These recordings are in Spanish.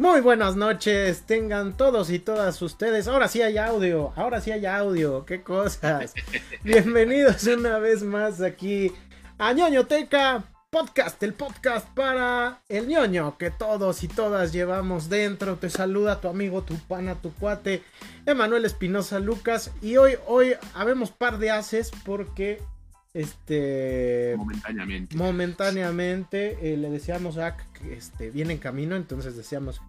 Muy buenas noches, tengan todos y todas ustedes. Ahora sí hay audio, ahora sí hay audio, qué cosas. Bienvenidos una vez más aquí a ñoñoteca Podcast, el podcast para el ñoño que todos y todas llevamos dentro. Te saluda tu amigo, tu pana, tu cuate, Emanuel Espinosa Lucas. Y hoy, hoy habemos par de haces porque este momentáneamente momentáneamente eh, le decíamos a que este, viene en camino entonces decíamos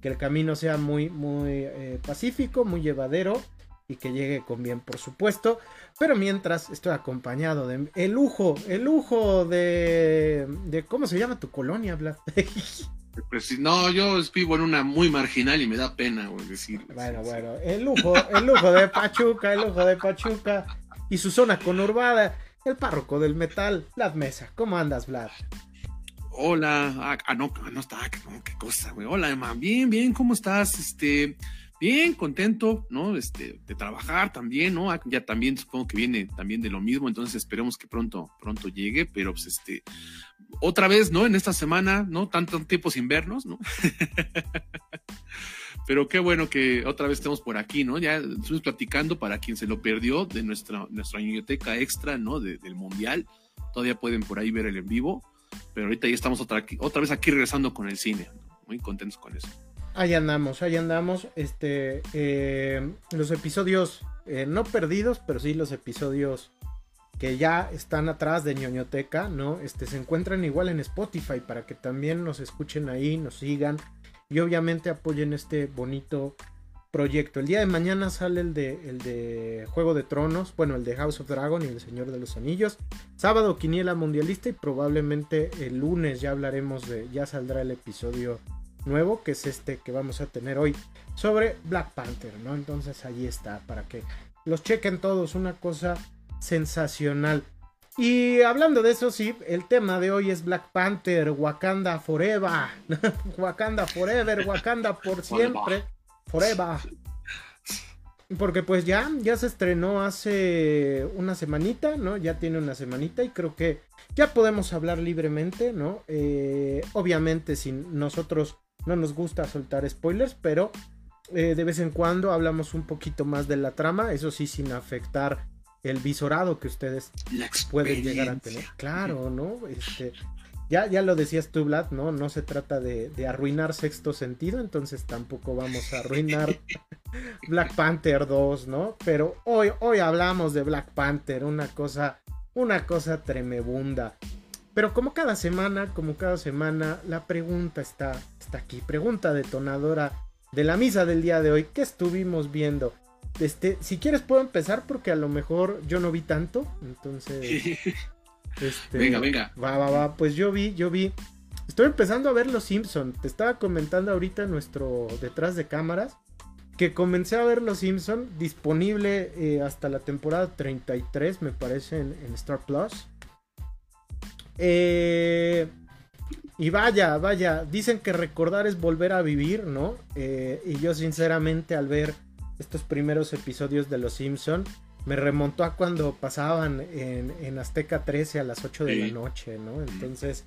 que el camino sea muy, muy eh, pacífico, muy llevadero y que llegue con bien, por supuesto. Pero mientras estoy acompañado de el lujo, el lujo de, de ¿cómo se llama tu colonia, Vlad? Pues, no, yo vivo en una muy marginal y me da pena decir. Bueno, bueno, el lujo, el lujo de Pachuca, el lujo de Pachuca y su zona conurbada, el párroco del metal, Vlad Mesa. ¿Cómo andas, Vlad? Hola, ah, ah no, no está, qué cosa, güey. Hola, Emma, bien, bien, ¿cómo estás? Este, bien, contento, ¿no? Este, de trabajar también, ¿no? Ah, ya también supongo que viene también de lo mismo, entonces esperemos que pronto, pronto llegue, pero pues este, otra vez, ¿no? En esta semana, ¿no? Tantos tiempos invernos, ¿no? pero qué bueno que otra vez estemos por aquí, ¿no? Ya estuvimos platicando para quien se lo perdió de nuestra, nuestra biblioteca extra, ¿no? del Mundial. Todavía pueden por ahí ver el en vivo pero ahorita ya estamos otra, otra vez aquí regresando con el cine. Muy contentos con eso. Ahí andamos, ahí andamos. Este, eh, los episodios eh, no perdidos, pero sí los episodios que ya están atrás de ñoñoteca, ¿no? Este, se encuentran igual en Spotify para que también nos escuchen ahí, nos sigan y obviamente apoyen este bonito proyecto. El día de mañana sale el de, el de Juego de Tronos, bueno, el de House of Dragon y el Señor de los Anillos. Sábado Quiniela Mundialista y probablemente el lunes ya hablaremos de, ya saldrá el episodio nuevo, que es este que vamos a tener hoy sobre Black Panther, ¿no? Entonces ahí está, para que los chequen todos, una cosa sensacional. Y hablando de eso, sí, el tema de hoy es Black Panther, Wakanda Forever, Wakanda Forever, Wakanda por siempre. Forever. Porque pues ya, ya se estrenó hace una semanita, ¿no? Ya tiene una semanita y creo que ya podemos hablar libremente, ¿no? Eh, obviamente sin nosotros no nos gusta soltar spoilers, pero eh, de vez en cuando hablamos un poquito más de la trama, eso sí sin afectar el visorado que ustedes pueden llegar a tener. Claro, ¿no? Este, ya, ya lo decías tú, Vlad, ¿no? No se trata de, arruinar sexto sentido, entonces tampoco vamos a arruinar Black Panther 2, ¿no? Pero hoy, hoy hablamos de Black Panther, una cosa, una cosa tremebunda. Pero como cada semana, como cada semana, la pregunta está, está aquí. Pregunta detonadora de la misa del día de hoy. ¿Qué estuvimos viendo? Este, si quieres puedo empezar porque a lo mejor yo no vi tanto, entonces Este, venga, venga. Va, va, va. Pues yo vi, yo vi. Estoy empezando a ver Los Simpson. Te estaba comentando ahorita nuestro detrás de cámaras que comencé a ver Los Simpson disponible eh, hasta la temporada 33, me parece, en, Star Plus. Eh, y vaya, vaya, dicen que recordar es volver a vivir, ¿no? Eh, y yo sinceramente al ver estos primeros episodios de Los Simpson me remontó a cuando pasaban en, Azteca 13 a las 8 de la noche, ¿no? Entonces,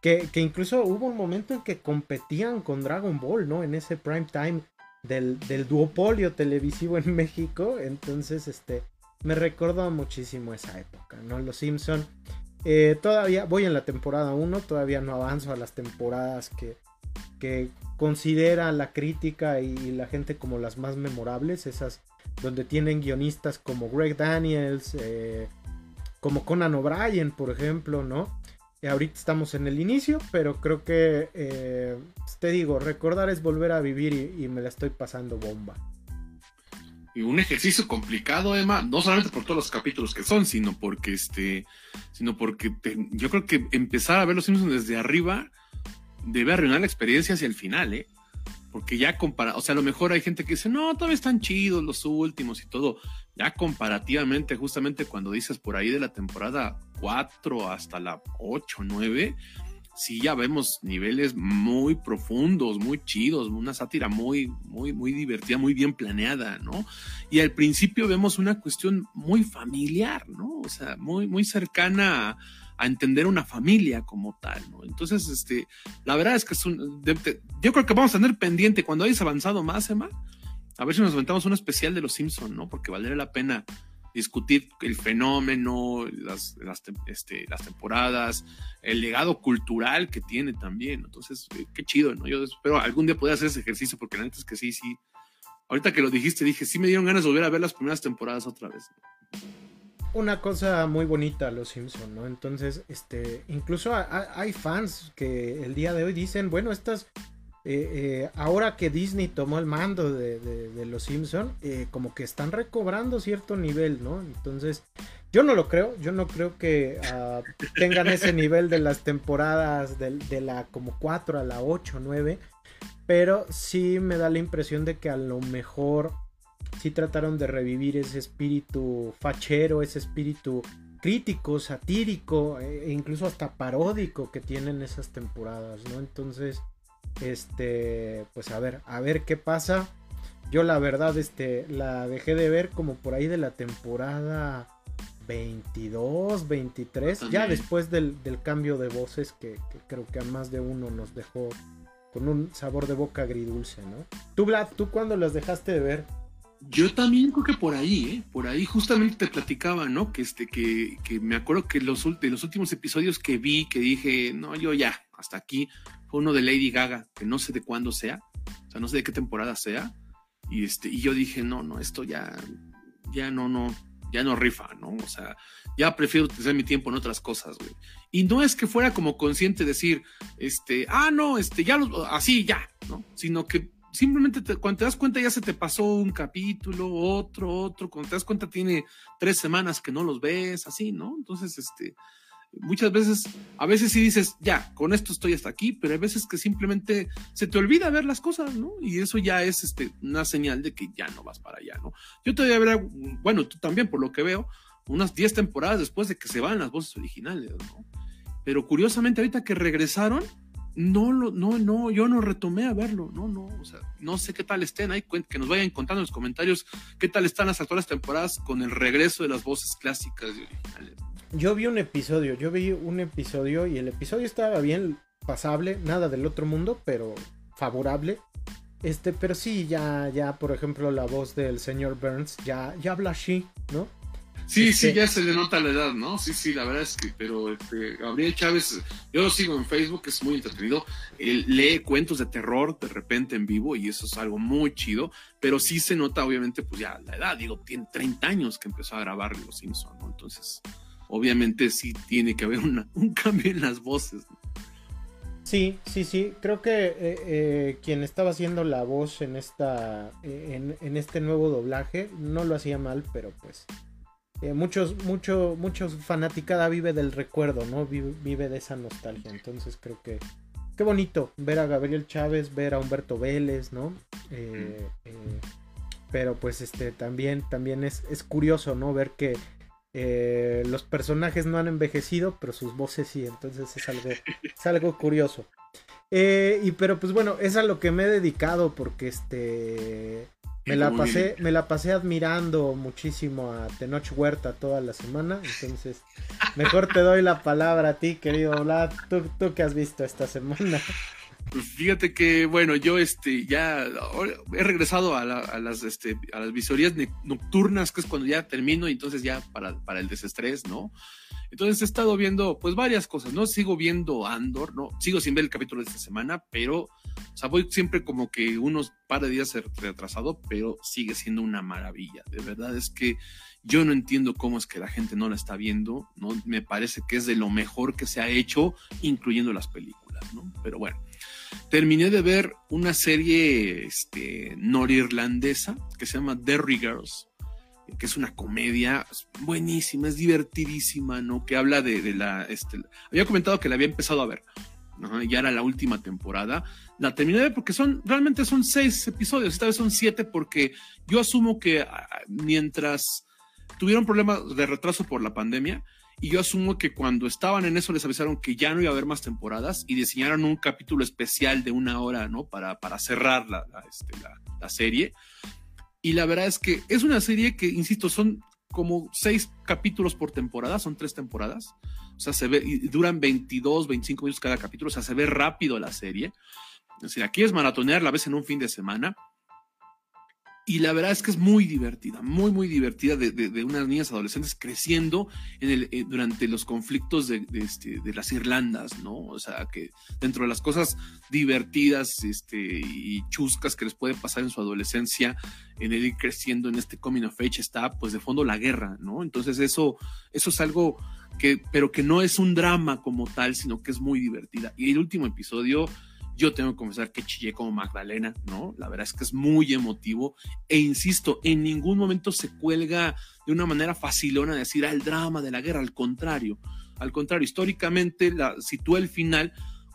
que, incluso hubo un momento en que competían con Dragon Ball, ¿no? En ese prime time del, duopolio televisivo en México. Entonces, este, me recordó muchísimo esa época, ¿no? Los Simpson. Eh, todavía voy en la temporada 1, todavía no avanzo a las temporadas que, que considera la crítica y la gente como las más memorables, esas donde tienen guionistas como Greg Daniels, eh, como Conan O'Brien, por ejemplo, ¿no? Y ahorita estamos en el inicio, pero creo que, eh, te digo, recordar es volver a vivir y, me la estoy pasando bomba. Y un ejercicio complicado, Emma, no solamente por todos los capítulos que son, sino porque este, sino porque yo creo que empezar a ver los Simpsons desde arriba debe arruinar la experiencia hacia el final, ¿eh? Porque ya compara, o sea, a lo mejor hay gente que dice, no, todavía están chidos los últimos y todo. Ya comparativamente, justamente cuando dices por ahí de la temporada 4 hasta la 8, 9, sí ya vemos niveles muy profundos, muy chidos, una sátira muy, muy, muy divertida, muy bien planeada, ¿no? Y al principio vemos una cuestión muy familiar, ¿no? O sea, muy, muy cercana a a entender una familia como tal, ¿no? Entonces, este, la verdad es que es un, yo creo que vamos a tener pendiente cuando hayas avanzado más, Emma, a ver si nos aventamos un especial de los Simpson, ¿no? Porque valdría la pena discutir el fenómeno, las, las, este, las temporadas, el legado cultural que tiene también. Entonces, eh, qué chido, ¿no? Yo espero algún día poder hacer ese ejercicio, porque la neta es que sí, sí. Ahorita que lo dijiste, dije, sí me dieron ganas de volver a ver las primeras temporadas otra vez. Una cosa muy bonita los Simpson, ¿no? Entonces, este, incluso hay fans que el día de hoy dicen, bueno, estas eh, eh, ahora que Disney tomó el mando de, los Simpson, eh, como que están recobrando cierto nivel, ¿no? Entonces, yo no lo creo, yo no creo que ah, tengan ese nivel de las temporadas de, la como 4 a la 8, 9, pero sí me da la impresión de que a lo mejor sí trataron de revivir ese espíritu fachero, ese espíritu crítico, satírico e incluso hasta paródico que tienen esas temporadas, ¿no? Entonces, este, pues a ver, a ver qué pasa. Yo la verdad, este, la dejé de ver como por ahí de la temporada 22, 23, ya después del, cambio de voces que, creo que a más de uno nos dejó con un sabor de boca agridulce, ¿no? Tú, Vlad, ¿tú cuándo las dejaste de ver? Yo también creo que por ahí, ¿eh? Por ahí justamente te platicaba, ¿no? Que, este, que, que me acuerdo que los, de los últimos episodios que vi, que dije, no, yo ya, hasta aquí, fue uno de Lady Gaga, que no sé de cuándo sea, o sea, no sé de qué temporada sea. Y, este, y yo dije, no, no, esto ya, ya no, no, ya no rifa, ¿no? O sea, ya prefiero utilizar mi tiempo en otras cosas, güey. Y no es que fuera como consciente decir, este, ah, no, este, ya, así, ya, ¿no? Sino que simplemente cuando te das cuenta ya se te pasó un capítulo, otro, otro, cuando te das cuenta tiene tres semanas que no los ves, así, ¿no? Entonces, este, muchas veces, a veces sí dices, ya, con esto estoy hasta aquí, pero hay veces que simplemente se te olvida ver las cosas, ¿no? Y eso ya es este, una señal de que ya no vas para allá, ¿no? Yo todavía ver, bueno, tú también, por lo que veo, unas 10 temporadas después de que se van las voces originales, ¿no? Pero curiosamente, ahorita que regresaron, no, lo, no, no, yo no retomé a verlo, no, no, o sea, no sé qué tal estén ahí, que nos vayan contando en los comentarios qué tal están las actuales temporadas con el regreso de las voces clásicas y originales. Yo vi un episodio, yo vi un episodio y el episodio estaba bien pasable, nada del otro mundo, pero favorable. Este, pero sí, ya, ya, por ejemplo, la voz del señor Burns ya, ya habla así, ¿no? Sí, sí, este ya se le nota la edad, ¿no? Sí, sí, la verdad es que, pero este, Gabriel Chávez, yo lo sigo en Facebook, es muy entretenido. Él lee cuentos de terror de repente en vivo y eso es algo muy chido, pero sí se nota, obviamente, pues ya la edad, digo, tiene 30 años que empezó a grabar Los Simpsons, ¿no? Entonces, obviamente sí tiene que haber un cambio en las voces. Sí, sí, sí. Creo que eh, eh, quien estaba haciendo la voz en esta, eh, en, este nuevo doblaje, no lo hacía mal, pero pues muchos, mucho, muchos fanaticada vive del recuerdo, ¿no? Vive, de esa nostalgia. Entonces creo que qué bonito ver a Gabriel Chávez, ver a Humberto Vélez, ¿no? pero pues este también, también es, es curioso, ¿no? Ver que eh, los personajes no han envejecido, pero sus voces sí, entonces es algo, es algo curioso. Eh, y pero pues bueno, es a lo que me he dedicado porque este me la pasé, me la pasé admirando muchísimo a Tenoch Huerta toda la semana. Entonces, mejor te doy la palabra a ti, querido Vlad. ¿Tú, tú qué has visto esta semana? Pues fíjate que, bueno, yo este ya he regresado a, las este, a las visorías nocturnas, que es cuando ya termino, y entonces ya para, para el desestrés, ¿no? Entonces he estado viendo pues varias cosas, ¿no? Sigo viendo Andor, ¿no? Sigo sin ver el capítulo de esta semana, pero, o sea, voy siempre como que unos par de días retrasado, pero sigue siendo una maravilla. De verdad es que yo no entiendo cómo es que la gente no la está viendo, ¿no? Me parece que es de lo mejor que se ha hecho, incluyendo las películas, ¿no? Pero bueno terminé de ver una serie este, norirlandesa que se llama Derry Girls, que es una comedia buenísima, es divertidísima, ¿no? Que habla de, la... Este, había comentado que la había empezado a ver, ya era la última temporada. La terminé de ver porque son, realmente son seis episodios, esta vez son siete porque yo asumo que mientras tuvieron problemas de retraso por la pandemia, y yo asumo que cuando estaban en eso les avisaron que ya no iba a haber más temporadas y diseñaron un capítulo especial de una hora, ¿no? Para, para cerrar la, este, la, serie. Y la verdad es que es una serie que, insisto, son como seis capítulos por temporada, son tres temporadas. O sea, se ve, duran 22, 25 minutos cada capítulo, o sea, se ve rápido la serie. Es decir, aquí es maratonear la vez en un fin de semana y la verdad es que es muy divertida, muy, muy divertida de, de, unas niñas adolescentes creciendo en el, eh, durante los conflictos de, este, de, las Irlandas, ¿no? O sea, que dentro de las cosas divertidas este, y chuscas que les puede pasar en su adolescencia, en el creciendo en este coming of age, está pues de fondo la guerra, ¿no? Entonces eso, eso es algo que, pero que no es un drama como tal, sino que es muy divertida. Y el último episodio yo tengo que confesar que chillé como Magdalena, ¿no? La verdad es que es muy emotivo e insisto, en ningún momento se cuelga de una manera facilona de decir, ah, el drama de la guerra, al contrario, al contrario, históricamente la sitúa el final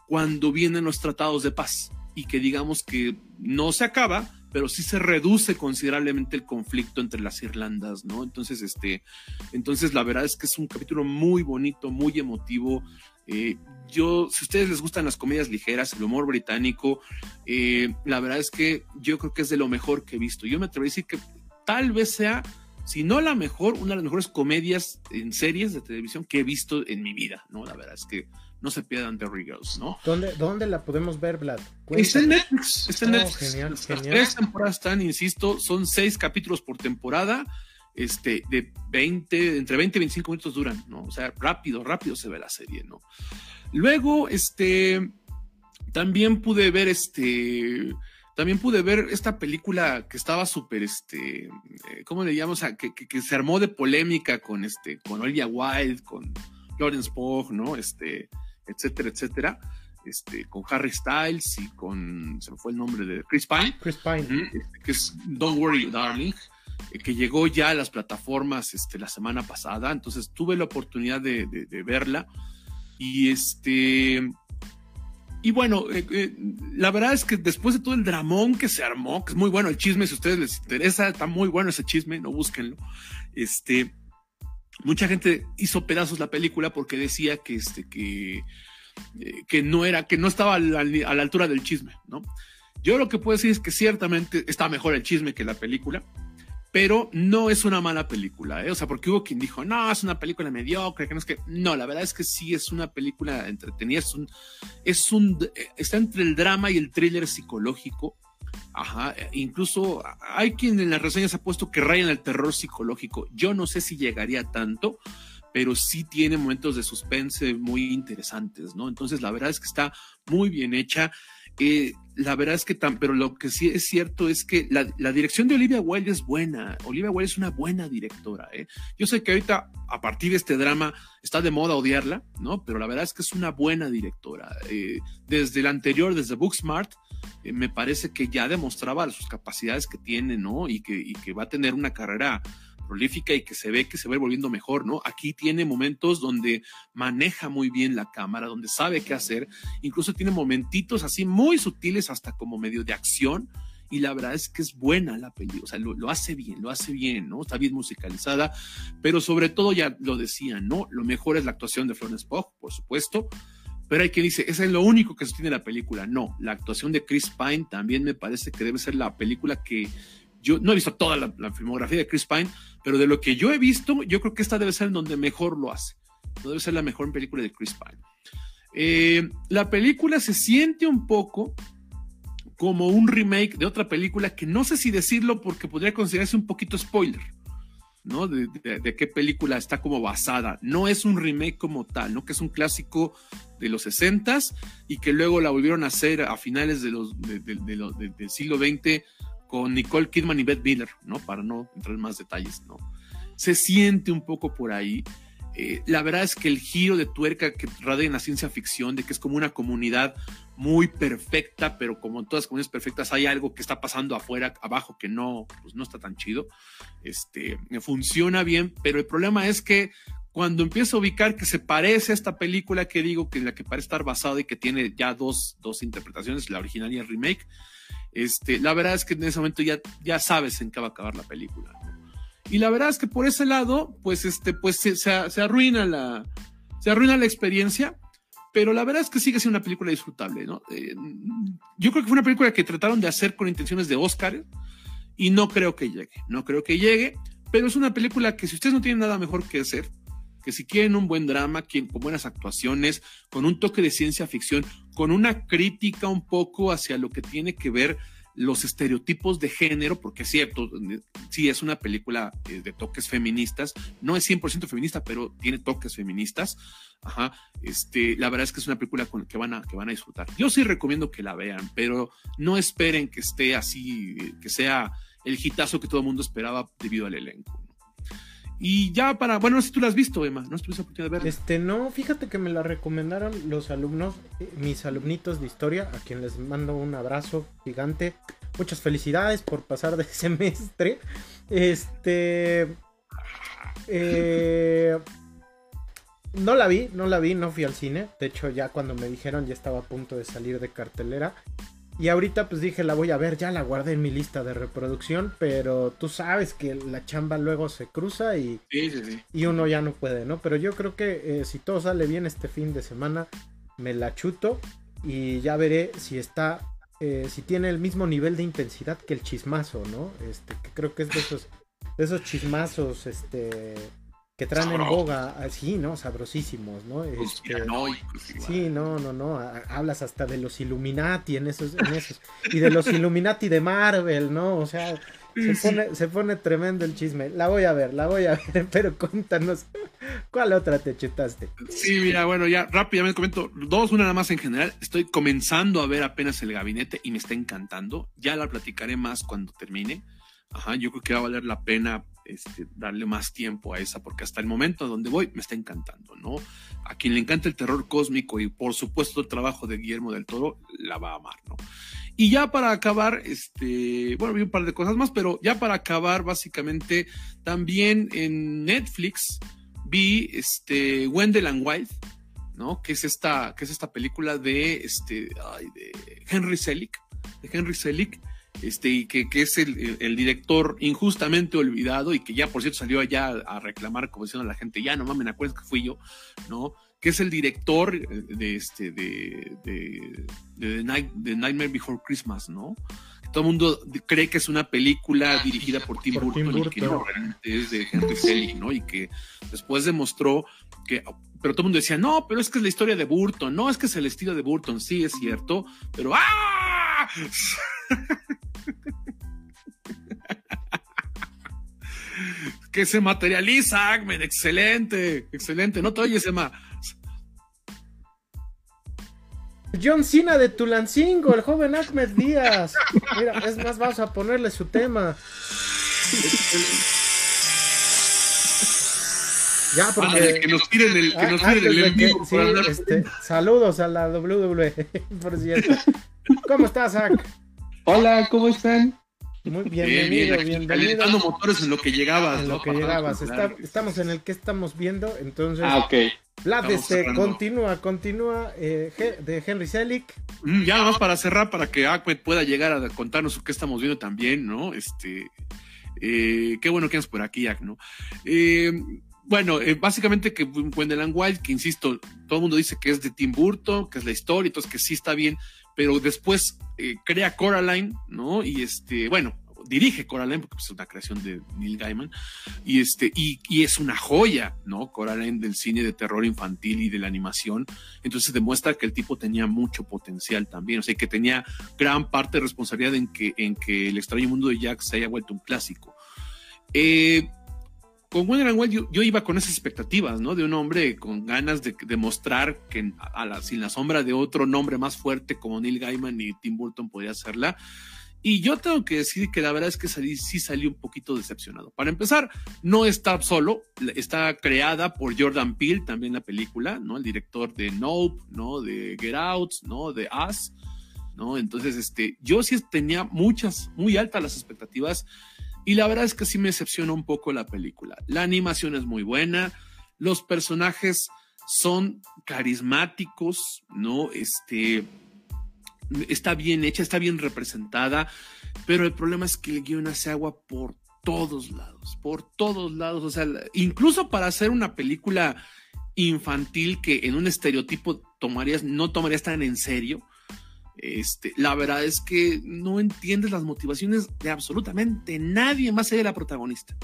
cuando vienen los tratados de paz y que digamos que no se acaba, pero sí se reduce considerablemente el conflicto entre las Irlandas, ¿no? Entonces, este, entonces la verdad es que es un capítulo muy bonito, muy emotivo. Eh, yo, si a ustedes les gustan las comedias ligeras, el humor británico, eh, la verdad es que yo creo que es de lo mejor que he visto. Yo me atrevo a decir que tal vez sea, si no la mejor, una de las mejores comedias en series de televisión que he visto en mi vida, ¿no? La verdad es que no se pierdan The Girls, ¿no? ¿Dónde, ¿Dónde la podemos ver, Vlad? Está en Netflix. Está en oh, Netflix. Genial, Las tres temporadas están, insisto, son seis capítulos por temporada este, de 20, entre 20 y 25 minutos duran, ¿no? O sea, rápido, rápido se ve la serie, ¿no? Luego, este, también pude ver, este, también pude ver esta película que estaba súper, este, eh, ¿cómo le llamamos? que, que, se armó de polémica con, este, con Olivia Wilde, con Lawrence Pogg, ¿no? Este, etcétera, etcétera. Este, con Harry Styles y con, se me fue el nombre de Chris Pine. Chris Pine. Este, que es Don't Worry, Darling. Eh, que llegó ya a las plataformas este, la semana pasada, entonces tuve la oportunidad de, verla y este... Y bueno, eh, eh, la verdad es que después de todo el dramón que se armó, que es muy bueno el chisme, si a ustedes les interesa, está muy bueno ese chisme, no búsquenlo. Este, mucha gente hizo pedazos la película porque decía que, este, que, que no era, que no estaba a la, a la, altura del chisme, ¿no? Yo lo que puedo decir es que ciertamente está mejor el chisme que la película pero no es una mala película, ¿eh? O sea, porque hubo quien dijo, no, es una película mediocre, que no es que. No, la verdad es que sí es una película entretenida, es un. Un está entre el drama y el thriller psicológico. Ajá, incluso hay quien en las reseñas ha puesto que rayan el terror psicológico. Yo no sé si llegaría tanto, pero sí tiene momentos de suspense muy interesantes, ¿no? Entonces, la verdad es que está muy bien hecha. Eh, la verdad es que tan, pero lo que sí es cierto es que la, dirección de Olivia Wilde es buena. Olivia Wilde es una buena directora. ¿eh? Yo sé que ahorita, a partir de este drama, está de moda odiarla, ¿no? Pero la verdad es que es una buena directora. Eh, desde el anterior, desde Booksmart, eh, me parece que ya demostraba sus capacidades que tiene, ¿no? Y que, y que va a tener una carrera prolífica y que se ve que se va volviendo mejor, ¿no? Aquí tiene momentos donde maneja muy bien la cámara, donde sabe qué hacer, incluso tiene momentitos así muy sutiles hasta como medio de acción y la verdad es que es buena la película, o sea, lo, hace bien, lo hace bien, ¿no? Está bien musicalizada, pero sobre todo ya lo decía, ¿no? Lo mejor es la actuación de Florence Pugh, por supuesto, pero hay quien dice, ese es lo único que sostiene la película. No, la actuación de Chris Pine también me parece que debe ser la película que yo no he visto toda la, filmografía de Chris Pine, pero de lo que yo he visto, yo creo que esta debe ser en donde mejor lo hace. No debe ser la mejor película de Chris Pine. Eh, la película se siente un poco como un remake de otra película que no sé si decirlo porque podría considerarse un poquito spoiler, ¿no? De, qué película está como basada. No es un remake como tal, ¿no? Que es un clásico de los 60 y que luego la volvieron a hacer a finales de los, del siglo XX Nicole Kidman y Beth Miller, ¿no? Para no entrar en más detalles, ¿no? Se siente un poco por ahí. Eh, la verdad es que el giro de tuerca que radia en la ciencia ficción, de que es como una comunidad muy perfecta, pero como en todas las comunidades perfectas hay algo que está pasando afuera, abajo, que no, pues no está tan chido. Este, funciona bien, pero el problema es que cuando empiezo a ubicar que se parece a esta película que digo que en la que parece estar basada y que tiene ya dos, dos interpretaciones, la original y el remake, este, la verdad es que en ese momento ya, ya sabes en qué va a acabar la película. Y la verdad es que por ese lado, pues, este, pues se, se, arruina la, se arruina la experiencia, pero la verdad es que sigue siendo una película disfrutable, ¿no? Eh, yo creo que fue una película que trataron de hacer con intenciones de Oscar y no creo que llegue, no creo que llegue, pero es una película que si ustedes no tienen nada mejor que hacer, que si quieren un buen drama, con buenas actuaciones, con un toque de ciencia ficción, con una crítica un poco hacia lo que tiene que ver los estereotipos de género, porque es cierto, sí es una película eh, de toques feministas, no es 100% feminista, pero tiene toques feministas. Ajá, este, la verdad es que es una película con la que van a, que van a disfrutar. Yo sí recomiendo que la vean, pero no esperen que esté así, que sea el hitazo que todo el mundo esperaba debido al elenco. Y ya para, bueno, no sé si tú la has visto, Emma, no tuviste oportunidad de verla. Este, no, fíjate que me la recomendaron los alumnos, eh, mis alumnitos de historia, a quien les mando un abrazo gigante. Muchas felicidades por pasar de semestre. Este. Eh, no la vi, no la vi, no fui al cine. De hecho, ya cuando me dijeron ya estaba a punto de salir de cartelera. Y ahorita pues dije, la voy a ver, ya la guardé en mi lista de reproducción, pero tú sabes que la chamba luego se cruza y, y uno ya no puede, ¿no? Pero yo creo que eh, si todo sale bien este fin de semana, me la chuto y ya veré si está, eh, si tiene el mismo nivel de intensidad que el chismazo, ¿no? Este, que creo que es de esos, de esos chismazos, este que traen en boga, sí, ¿no? Sabrosísimos, ¿no? Este, sí, no, no, no. Hablas hasta de los Illuminati en esos, en esos. Y de los Illuminati de Marvel, ¿no? O sea, se pone, se pone tremendo el chisme. La voy a ver, la voy a ver, pero cuéntanos, ¿cuál otra te chutaste? Sí, mira, bueno, ya rápidamente comento dos, una nada más en general. Estoy comenzando a ver apenas el gabinete y me está encantando. Ya la platicaré más cuando termine. Ajá, yo creo que va a valer la pena este, darle más tiempo a esa, porque hasta el momento donde voy me está encantando, ¿no? A quien le encanta el terror cósmico y por supuesto el trabajo de Guillermo del Toro, la va a amar, ¿no? Y ya para acabar, este, bueno, vi un par de cosas más, pero ya para acabar, básicamente, también en Netflix vi este Wendell and Wild, ¿no? Que es esta, que es esta película de este, de Henry Selick, de Henry Selick, este, que, que es el, director injustamente olvidado y que ya, por cierto, salió allá a, reclamar, como diciendo a la gente, ya no mames, acuerdas que fui yo, ¿no? Que es el director de, este, de, de, de, Nightmare Before Christmas, ¿no? todo el mundo cree que es una película dirigida por Tim, Burton, y que no realmente es de Henry Selick, ¿no? Y que después demostró que pero todo el mundo decía, no, pero es que es la historia de Burton, no, es que es el estilo de Burton, sí, es cierto, pero ¡ah! que se materializa, Ahmed. Excelente, excelente. No te oyes, Emma. John Cena de Tulancingo, el joven Ahmed Díaz. Mira, es más, vamos a ponerle su tema. Ya, porque. que nos tiren el, que nos tiren el sí, este, Saludos a la WWE, por cierto. ¿Cómo estás, Zach? Hola, ¿cómo están? Muy bienvenido, bien, bienvenido. motores en lo que llegabas. En lo que llegabas. estamos en el que estamos viendo, entonces. Ah, ok. Vlad, este, continúa, continúa eh, de Henry Selick. Mm, ya nada más para cerrar, para que Ahmed pueda llegar a contarnos qué estamos viendo también, ¿no? Este, eh, qué bueno que andas por aquí, Jack, ¿no? Eh, bueno, básicamente que Wendell Wild, que insisto, todo el mundo dice que es de Tim Burton, que es la historia, entonces que sí está bien, pero después eh, crea Coraline, ¿no? Y este, bueno, dirige Coraline porque es una creación de Neil Gaiman y este y, es una joya no Coraline del cine de terror infantil y de la animación entonces demuestra que el tipo tenía mucho potencial también o sea que tenía gran parte de responsabilidad en que en que el extraño mundo de Jack se haya vuelto un clásico eh, con Wonder Wild yo, iba con esas expectativas, ¿no? De un hombre con ganas de demostrar que a la, sin la sombra de otro nombre más fuerte como Neil Gaiman y Tim Burton podía hacerla. Y yo tengo que decir que la verdad es que salí, sí salí un poquito decepcionado. Para empezar, no está solo, está creada por Jordan Peele, también la película, ¿no? El director de Nope, ¿no? De Get Out, ¿no? De Us, ¿no? Entonces, este, yo sí tenía muchas, muy altas las expectativas y la verdad es que sí me decepciona un poco la película. La animación es muy buena, los personajes son carismáticos, ¿no? Este, está bien hecha, está bien representada, pero el problema es que el guion hace agua por todos lados, por todos lados, o sea, incluso para hacer una película infantil que en un estereotipo tomarías, no tomarías tan en serio, este, la verdad es que no entiendes las motivaciones de absolutamente nadie más allá de la protagonista.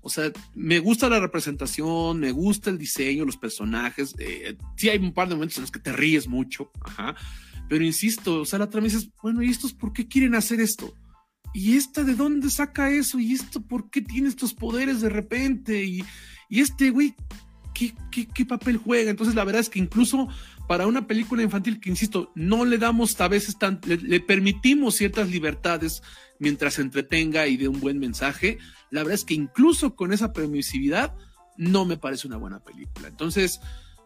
O sea, me gusta la representación, me gusta el diseño, los personajes. Eh, sí hay un par de momentos en los que te ríes mucho. Pero insisto, o sea, la trama dices, bueno, ¿y estos por qué quieren hacer esto? ¿Y esta de dónde saca eso? ¿Y esto por qué tiene estos poderes de repente? ¿Y, y este güey ¿qué, qué, papel juega? Entonces, la verdad es que incluso para una película infantil que, insisto, no le damos a veces tan, le, permitimos ciertas libertades mientras entretenga y dé un buen mensaje, la verdad es que incluso con esa permisividad no me parece una buena película. Entonces,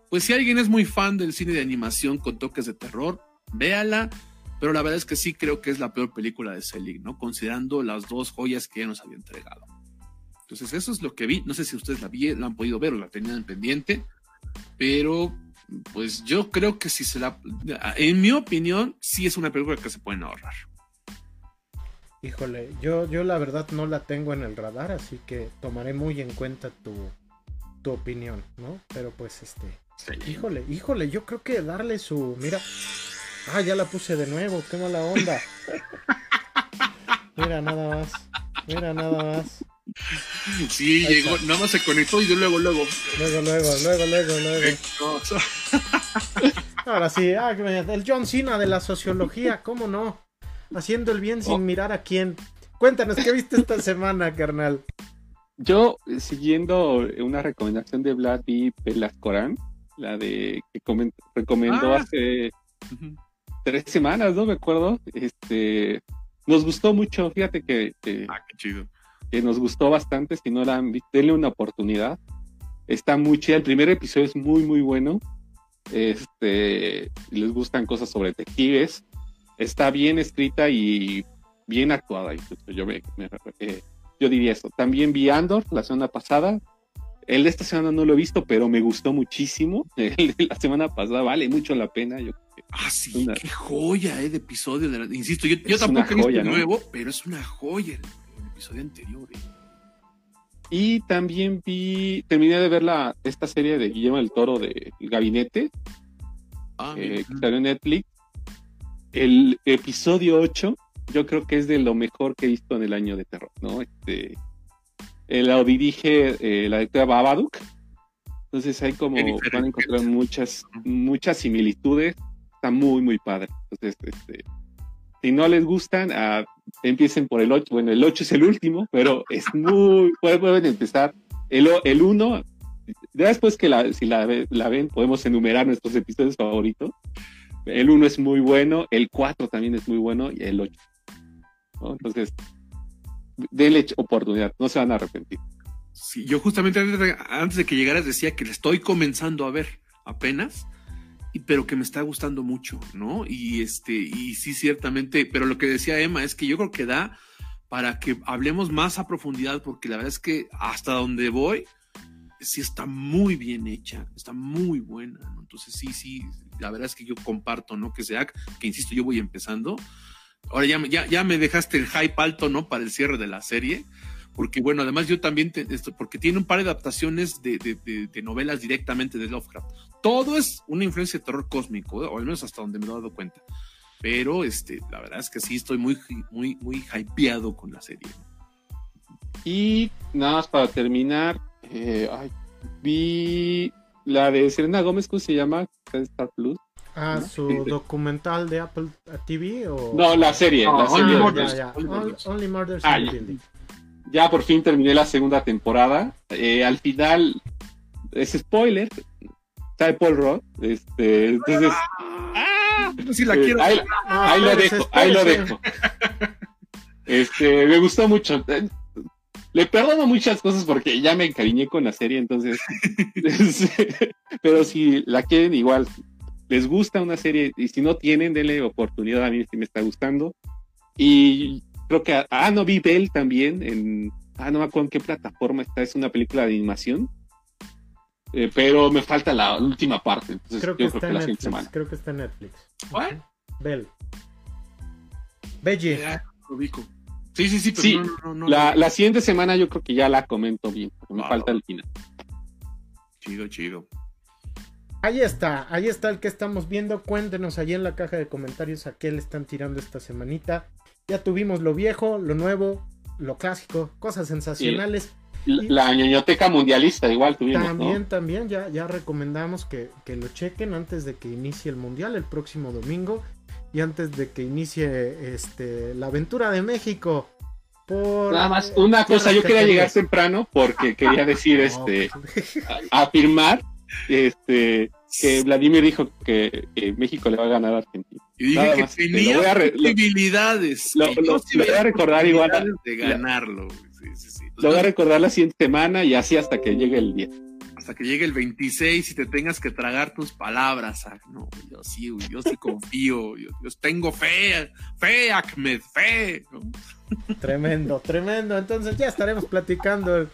pues si alguien es muy fan del cine de animación con toques de terror, véala, pero la verdad es que sí creo que es la peor película de Selig, ¿no? Considerando las dos joyas que ya nos había entregado. Entonces, eso es lo que vi. No sé si ustedes la, vi, la han podido ver o la tenían en pendiente, pero pues yo creo que si se la. En mi opinión, sí es una película que se pueden ahorrar. Híjole, yo, yo la verdad no la tengo en el radar, así que tomaré muy en cuenta tu, tu opinión, ¿no? Pero pues este. Híjole, híjole, yo creo que darle su. Mira. Ah, ya la puse de nuevo, qué mala onda. Mira nada más. Mira nada más. Sí, llegó, nada más se conectó y luego, luego. Luego, luego, luego, luego, luego. Ahora sí, ah, el John Cena de la sociología, ¿cómo no? Haciendo el bien sin oh. mirar a quién. Cuéntanos, ¿qué viste esta semana, carnal? Yo, siguiendo una recomendación de Vlad y Corán, la de que recomendó ah. hace tres semanas, ¿no? Me acuerdo. Este, nos gustó mucho, fíjate que, ah, qué chido. Que nos gustó bastante, si no la han visto, denle una oportunidad. Está muy chida, el primer episodio es muy, muy bueno. Este, les gustan cosas sobre detectives. Está bien escrita y bien actuada, Yo, eh, yo diría eso. También vi Andor la semana pasada. El de esta semana no lo he visto, pero me gustó muchísimo. El de la semana pasada vale mucho la pena. Yo Ah, sí, qué joya eh, de episodio. insisto, yo, yo tampoco he visto el nuevo, pero es una joya episodio anterior. Eh. Y también vi, terminé de ver la, esta serie de Guillermo del Toro de El Gabinete, ah, eh, que salió en Netflix. El episodio 8, yo creo que es de lo mejor que he visto en el año de terror, ¿no? Este, lo dirige la directora Babadook. Entonces hay como, van a encontrar muchas, muchas similitudes está muy, muy padre. Entonces, este, si no les gustan, uh, empiecen por el 8. Bueno, el 8 es el último, pero es muy, pueden empezar. El, el 1, después que la, si la, ven, podemos enumerar nuestros episodios favoritos. El 1 es muy bueno, el 4 también es muy bueno y el 8. Entonces, denle oportunidad, no se van a arrepentir. Sí, yo justamente antes de, antes de que llegaras decía que le estoy comenzando a ver apenas pero que me está gustando mucho, ¿no? Y este, y sí, ciertamente, pero lo que decía Emma es que yo creo que da para que hablemos más a profundidad, porque la verdad es que hasta donde voy, sí está muy bien hecha, está muy buena. Entonces sí, sí, la verdad es que yo comparto, ¿no? Que sea, que insisto, yo voy empezando. Ahora ya, ya, ya me dejaste el hype alto, ¿no? Para el cierre de la serie porque bueno, además yo también, esto, porque tiene un par de adaptaciones de, de, novelas directamente de Lovecraft. Todo es una influencia de terror cósmico, o al menos hasta donde me lo he dado cuenta. Pero este, la verdad es que sí estoy muy, muy, muy hypeado con la serie. Y nada más para terminar, eh, vi la de Serena Gómez, ¿cómo se llama? Star Plus. Ah, su documental de Apple TV o no la serie, la serie. Only Murders, ah, ya por fin terminé la segunda temporada. Eh, al final, es spoiler, está Paul Roth. Este, entonces. ¡Ah! la eh, quiero. Ahí, ahí lo dejo, ahí lo dejo. Este, me gustó mucho. Le perdono muchas cosas porque ya me encariñé con la serie, entonces. pero si la quieren, igual les gusta una serie y si no tienen, denle oportunidad. A mí sí me está gustando. Y creo que, ah, no vi Bell también en, ah, no me acuerdo en qué plataforma está, es una película de animación. Eh, pero me falta la última parte. Entonces creo que, está en Netflix, Creo que está en Netflix. ¿Cuál? Bell. Belly. Sí, sí, sí, pero sí, no, no, la, la, siguiente semana yo creo que ya la comento bien, porque me falta el final. Chido, chido. Ahí está, ahí está el que estamos viendo. Cuéntenos allí en la caja de comentarios a qué le están tirando esta semanita. Ya tuvimos lo viejo, lo nuevo, lo clásico, cosas sensacionales. La ñoñoteca mundialista, igual tuvimos. También, también, ya, ya recomendamos que, que, lo chequen antes de que inicie el mundial el próximo domingo y antes de que inicie este, la aventura de México. Por, Nada más, una cosa, yo quería llegar temprano porque quería decir, este, pues. afirmar, este, que Vladimir dijo que México le va a ganar a Argentina. Y dije que tenía posibilidades. Lo, voy a recordar igual. De ganarlo. lo voy a recordar la siguiente semana y así hasta que llegue el día. Hasta que llegue el 26 y te tengas que tragar tus palabras. No, yo sí, yo sí confío. Yo, tengo fe, fe, Ahmed, fe. Tremendo, tremendo. Entonces ya estaremos platicando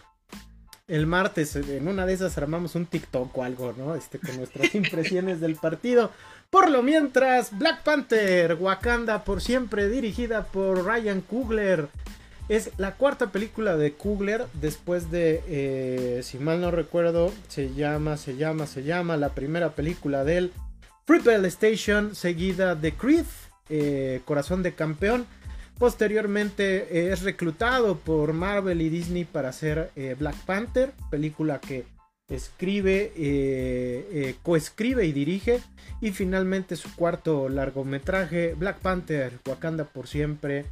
el martes. En una de esas armamos un TikTok o algo, ¿no? Este, con nuestras impresiones del partido. Por lo mientras, Black Panther, Wakanda por siempre, dirigida por Ryan Coogler. Es la cuarta película de Coogler después de, eh, si mal no recuerdo, se llama, se llama, se llama, la primera película de él, Fruitvale Station, seguida de Creed, eh, Corazón de Campeón. Posteriormente eh, es reclutado por Marvel y Disney para hacer Black Panther, película que escribe, coescribe y dirige. Y finalmente su cuarto largometraje, Black Panther, Wakanda por siempre,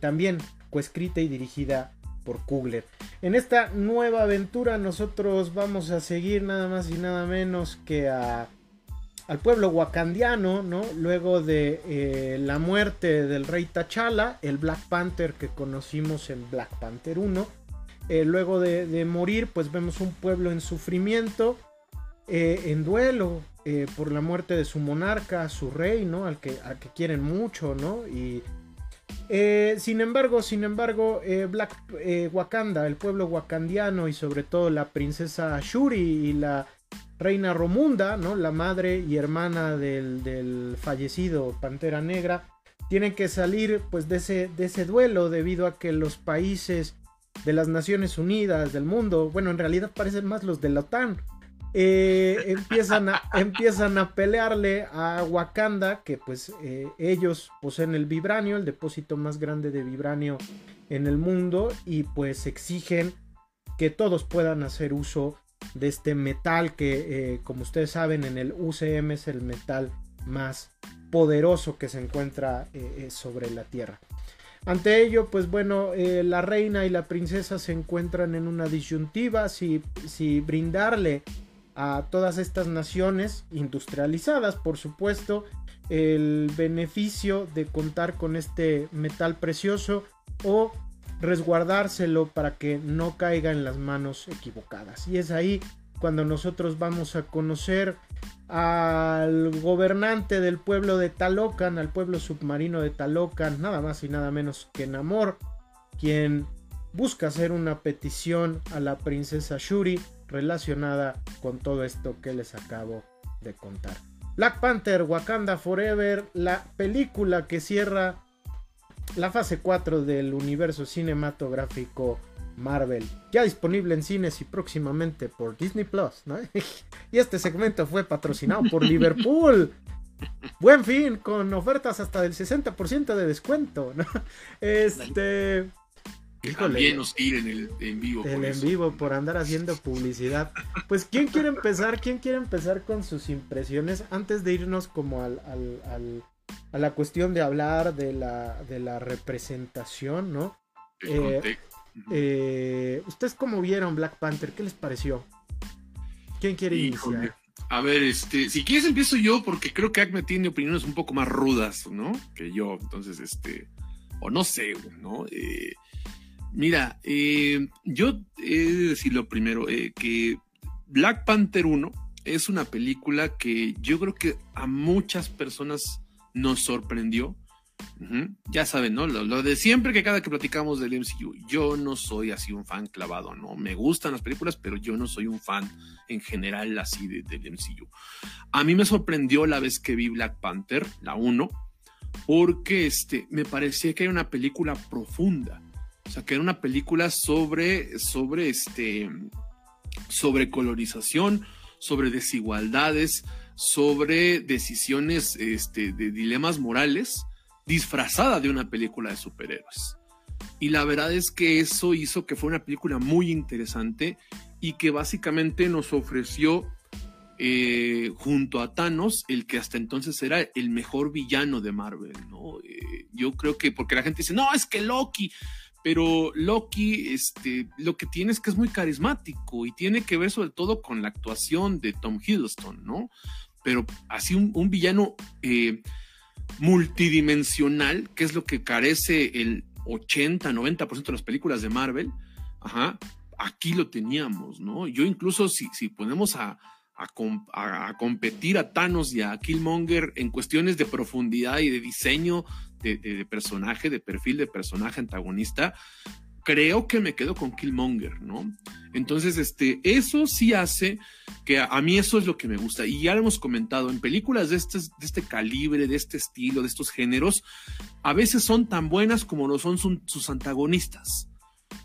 también coescrita y dirigida por Kugler. En esta nueva aventura nosotros vamos a seguir nada más y nada menos que a, al pueblo wakandiano, ¿no? Luego de eh, la muerte del rey T'Challa, el Black Panther que conocimos en Black Panther 1. Eh, luego de, morir, pues vemos un pueblo en sufrimiento, eh, en duelo por la muerte de su monarca, su rey, ¿no? Al que, quieren mucho, ¿no? Y sin embargo, sin embargo, Black Wakanda, el pueblo wakandiano y sobre todo la princesa Shuri y la reina Romunda, ¿no? La madre y hermana del, fallecido Pantera Negra, tienen que salir pues de ese, de ese duelo debido a que los países de las Naciones Unidas del mundo, bueno, en realidad parecen más los de la OTAN, eh, empiezan, a, empiezan a pelearle a Wakanda, que pues eh, ellos poseen el vibranio, el depósito más grande de vibranio en el mundo, y pues exigen que todos puedan hacer uso de este metal que, eh, como ustedes saben, en el UCM es el metal más poderoso que se encuentra sobre la Tierra. Ante ello, pues bueno, la reina y la princesa se encuentran en una disyuntiva si, si brindarle a todas estas naciones industrializadas, por supuesto, el beneficio de contar con este metal precioso o resguardárselo para que no caiga en las manos equivocadas. Y es ahí cuando nosotros vamos a conocer al gobernante del pueblo de Talocan, al pueblo submarino de Talocan, nada más y nada menos que Namor, quien busca hacer una petición a la princesa Shuri relacionada con todo esto que les acabo de contar. Black Panther Wakanda Forever, la película que cierra la fase 4 del universo cinematográfico Marvel, ya disponible en cines y próximamente por Disney Plus, y este segmento fue patrocinado por Liverpool. Buen fin, con ofertas hasta del 60% de descuento, Este, también nos tiren el en vivo. El en vivo por andar haciendo publicidad. Pues, ¿quién quiere empezar? ¿Quién quiere empezar con sus impresiones antes de irnos como al, a la cuestión de hablar de la, de la representación, ¿no? Eh, eh, ¿Ustedes cómo vieron Black Panther? ¿Qué les pareció? ¿Quién quiere iniciar? A ver, este, si quieres empiezo yo porque creo que Acme tiene opiniones un poco más rudas, ¿no? Que yo, entonces, este, o no sé, ¿no? Eh, Mira, yo he de decir lo primero, que Black Panther 1 es una película que yo creo que a muchas personas nos sorprendió. Ya saben, ¿no? Lo, de siempre que cada que platicamos del MCU, yo no soy así un fan clavado, ¿no? Me gustan las películas, pero yo no soy un fan en general así del MCU. A mí me sorprendió la vez que vi Black Panther, la 1, porque este, me parecía que era una película profunda o sea, que era una película sobre, sobre este, sobre colorización, sobre desigualdades, sobre decisiones este, de dilemas morales, disfrazada de una película de superhéroes. Y la verdad es que eso hizo que fue una película muy interesante y que básicamente nos ofreció eh, junto a Thanos el que hasta entonces era el mejor villano de Marvel, ¿no? Eh, yo creo que porque la gente dice, no, es que Loki, pero Loki, este, lo que tiene es que es muy carismático y tiene que ver sobre todo con la actuación de Tom Hiddleston, ¿no? Pero así un, villano eh, multidimensional, que es lo que carece el 80, 90% de las películas de Marvel, ajá, aquí lo teníamos, ¿no? Yo incluso si, si ponemos a, a, competir a Thanos y a Killmonger en cuestiones de profundidad y de diseño de, personaje, de perfil de personaje antagonista, creo que me quedo con Killmonger, ¿no? Entonces, este, eso sí hace que a, mí eso es lo que me gusta. Y ya lo hemos comentado, en películas de este, de este calibre, de este estilo, de estos géneros, a veces son tan buenas como lo son sus antagonistas.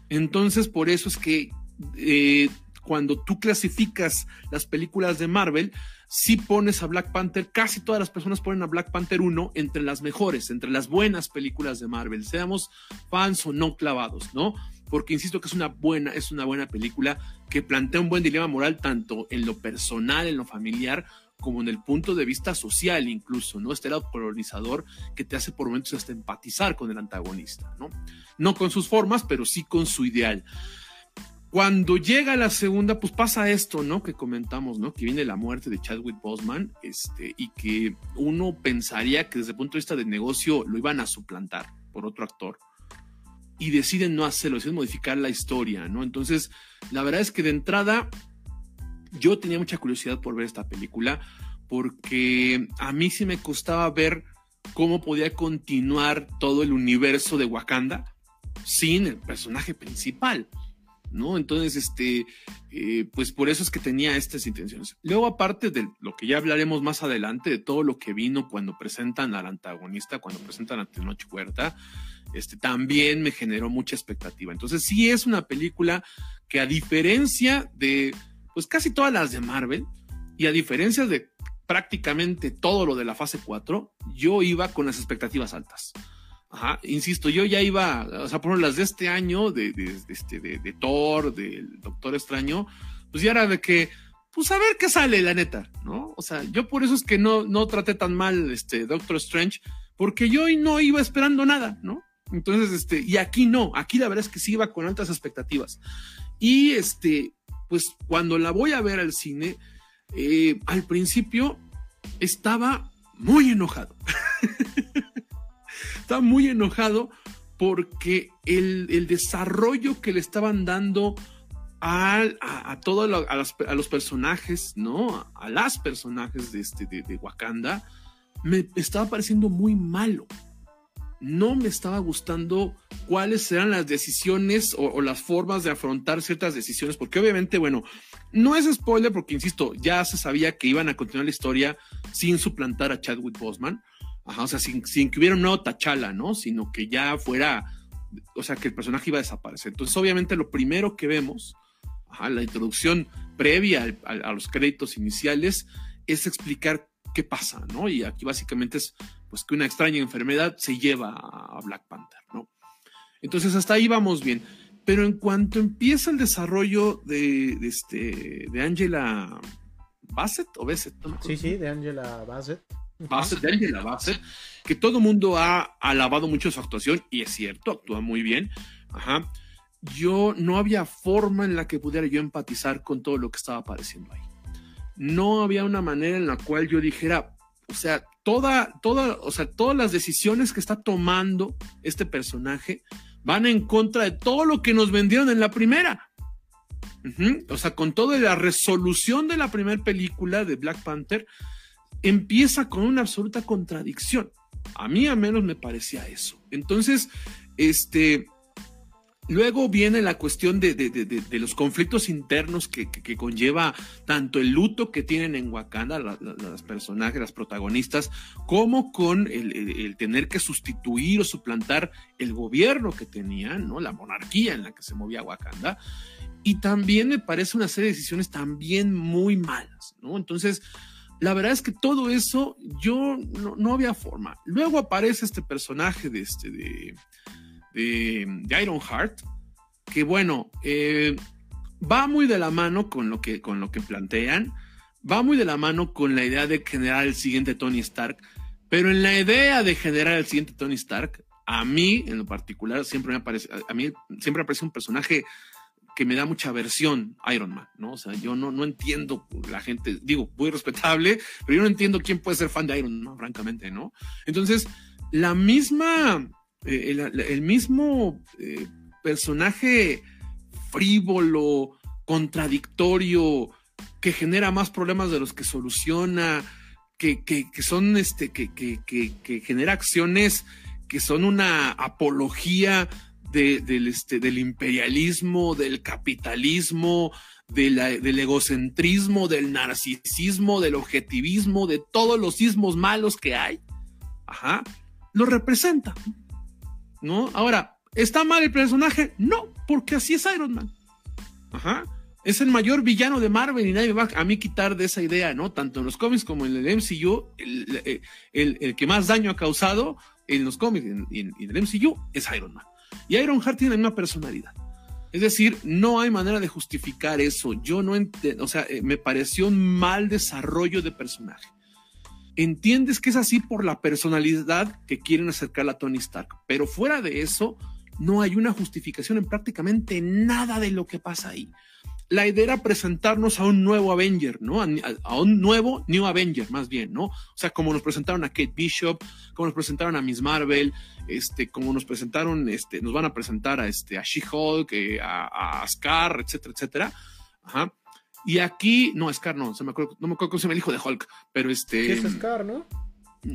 Entonces, por eso es que eh, cuando tú clasificas las películas de Marvel, si pones a Black Panther, casi todas las personas ponen a Black Panther 1 entre las mejores, entre las buenas películas de Marvel, seamos fans o no clavados, ¿no? Porque insisto que es una buena, es una buena película que plantea un buen dilema moral tanto en lo personal, en lo familiar, como en el punto de vista social incluso, ¿no? Este lado colonizador que te hace por momentos hasta empatizar con el antagonista, ¿no? No con sus formas, pero sí con su ideal. Cuando llega la segunda, pues pasa esto, ¿no? Que comentamos, ¿no? Que viene la muerte de Chadwick Boseman, este, y que uno pensaría que desde el punto de vista del negocio lo iban a suplantar por otro actor. Y deciden no hacerlo, deciden modificar la historia, ¿no? Entonces, la verdad es que de entrada, yo tenía mucha curiosidad por ver esta película, porque a mí sí me costaba ver cómo podía continuar todo el universo de Wakanda sin el personaje principal. ¿No? Entonces, este, eh, pues por eso es que tenía estas intenciones. Luego, aparte de lo que ya hablaremos más adelante, de todo lo que vino cuando presentan al antagonista, cuando presentan a Tenoch Huerta, este, también me generó mucha expectativa. Entonces, sí es una película que a diferencia de, pues casi todas las de Marvel, y a diferencia de prácticamente todo lo de la fase 4, yo iba con las expectativas altas. Ajá, insisto, yo ya iba, o sea, por las de este año, de, de, este, de, de Thor, del Doctor Extraño, pues ya era de que, pues a ver qué sale, la neta, ¿no? O sea, yo por eso es que no, no traté tan mal este Doctor Strange, porque yo no iba esperando nada, ¿no? Entonces, este, y aquí no, aquí la verdad es que sí iba con altas expectativas. Y este, pues cuando la voy a ver al cine, eh, al principio estaba muy enojado. Estaba muy enojado porque el, desarrollo que le estaban dando a, a, todos a, los personajes, ¿no? A las personajes de, este, de, Wakanda, me estaba pareciendo muy malo. No me estaba gustando cuáles eran las decisiones o, o, las formas de afrontar ciertas decisiones, porque obviamente, bueno, no es spoiler porque, insisto, ya se sabía que iban a continuar la historia sin suplantar a Chadwick Boseman o sea, sin, que hubiera un nuevo Tachala, ¿no? Sino que ya fuera, o sea, que el personaje iba a desaparecer. Entonces, obviamente, lo primero que vemos, la introducción previa a, los créditos iniciales, es explicar qué pasa, ¿no? Y aquí básicamente es, pues, que una extraña enfermedad se lleva a Black Panther, ¿no? Entonces, hasta ahí vamos bien. Pero en cuanto empieza el desarrollo de, este, de Angela Bassett o Bassett, Sí, sí, de Angela Bassett Bassett, de la Bassett, que todo mundo ha alabado mucho su actuación, y es cierto, actúa muy bien. Ajá. Yo no había forma en la que pudiera yo empatizar con todo lo que estaba apareciendo ahí. No había una manera en la cual yo dijera, o sea, toda, toda, o sea, todas las decisiones que está tomando este personaje van en contra de todo lo que nos vendieron en la primera. O sea, con toda la resolución de la primera película de Black Panther, empieza con una absoluta contradicción. A mí al menos me parecía eso. Entonces, este, luego viene la cuestión de, los conflictos internos que, conlleva tanto el luto que tienen en Wakanda las personajes, las protagonistas, como con el, tener que sustituir o suplantar el gobierno que tenían, ¿no? La monarquía en la que se movía Wakanda. Y también me parece una serie de decisiones también muy malas, ¿no? Entonces, la verdad es que todo eso yo no, había forma. Luego aparece este personaje de este de, de, Iron Heart, que bueno, eh, va muy de la mano con lo, que, con lo que plantean, va muy de la mano con la idea de generar el siguiente Tony Stark, pero en la idea de generar el siguiente Tony Stark, a mí en lo particular siempre me parece, a mí siempre me parece un personaje que me da mucha aversión Iron Man, ¿no? O sea, yo no, no entiendo la gente, digo, muy respetable, pero yo no entiendo quién puede ser fan de Iron Man, francamente, ¿no? Entonces, la misma, eh, el, mismo eh, personaje frívolo, contradictorio, que genera más problemas de los que soluciona, que, que, que son, este, que, que, que genera acciones que son una apología del, este, del imperialismo, del capitalismo, del egocentrismo, del narcisismo, del objetivismo, de todos los ismos malos que hay, ajá, lo representa. ¿No? Ahora, ¿está mal el personaje? No, porque así es Iron Man. Ajá. Es el mayor villano de Marvel y nadie me va a mí quitar de esa idea, ¿no? Tanto en los cómics como en el MCU, el, el, que más daño ha causado en los cómics y en, en el MCU es Iron Man. Y Iron Heart tiene la misma personalidad. Es decir, no hay manera de justificar eso. Yo no entiendo, o sea, eh, me pareció un mal desarrollo de personaje. Entiendes que es así por la personalidad que quieren acercar a Tony Stark, pero fuera de eso, no hay una justificación en prácticamente nada de lo que pasa ahí la idea era presentarnos a un nuevo Avenger, ¿no? A, un nuevo New Avenger, más bien, ¿no? O sea, como nos presentaron a Kate Bishop, como nos presentaron a Miss Marvel, este, como nos presentaron, este, nos van a presentar a, este, a She-Hulk, eh, a, a, Scar, etcétera, etcétera. Ajá. Y aquí, no, Scar no, se me acuerdo, no me acuerdo cómo se llama el hijo de Hulk, pero este. ¿Qué es Scar, no?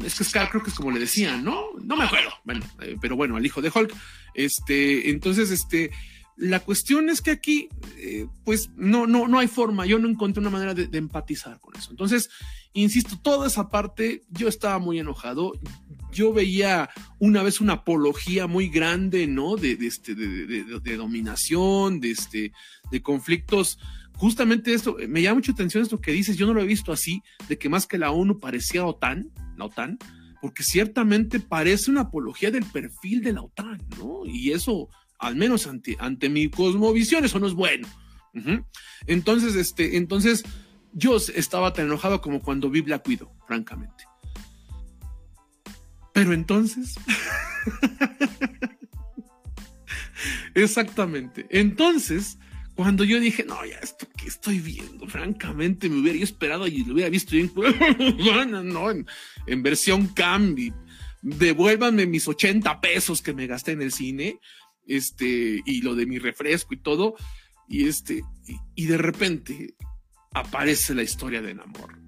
Es que Scar creo que es como le decían, ¿no? No me acuerdo. Bueno, eh, pero bueno, al hijo de Hulk. Este, entonces, este, la cuestión es que aquí, eh, pues no, no, no hay forma, yo no encontré una manera de, empatizar con eso. Entonces, insisto, toda esa parte, yo estaba muy enojado. Yo veía una vez una apología muy grande, ¿no? De, este, de, dominación, de, este, de conflictos. Justamente esto, me llama mucha atención esto que dices, yo no lo he visto así, de que más que la ONU parecía OTAN, la OTAN, porque ciertamente parece una apología del perfil de la OTAN, ¿no? Y eso, al menos ante, ante mi cosmovisión, eso no es bueno. Entonces, este, entonces, yo estaba tan enojado como cuando vi Black francamente. Pero entonces. Exactamente. Entonces, cuando yo dije, no, ya esto que estoy viendo, francamente, me hubiera esperado y lo hubiera visto en, no, en, en versión Cambi. Devuélvanme mis 80 pesos que me gasté en el cine este, y lo de mi refresco y todo, y este, y, de repente aparece la historia de Namor.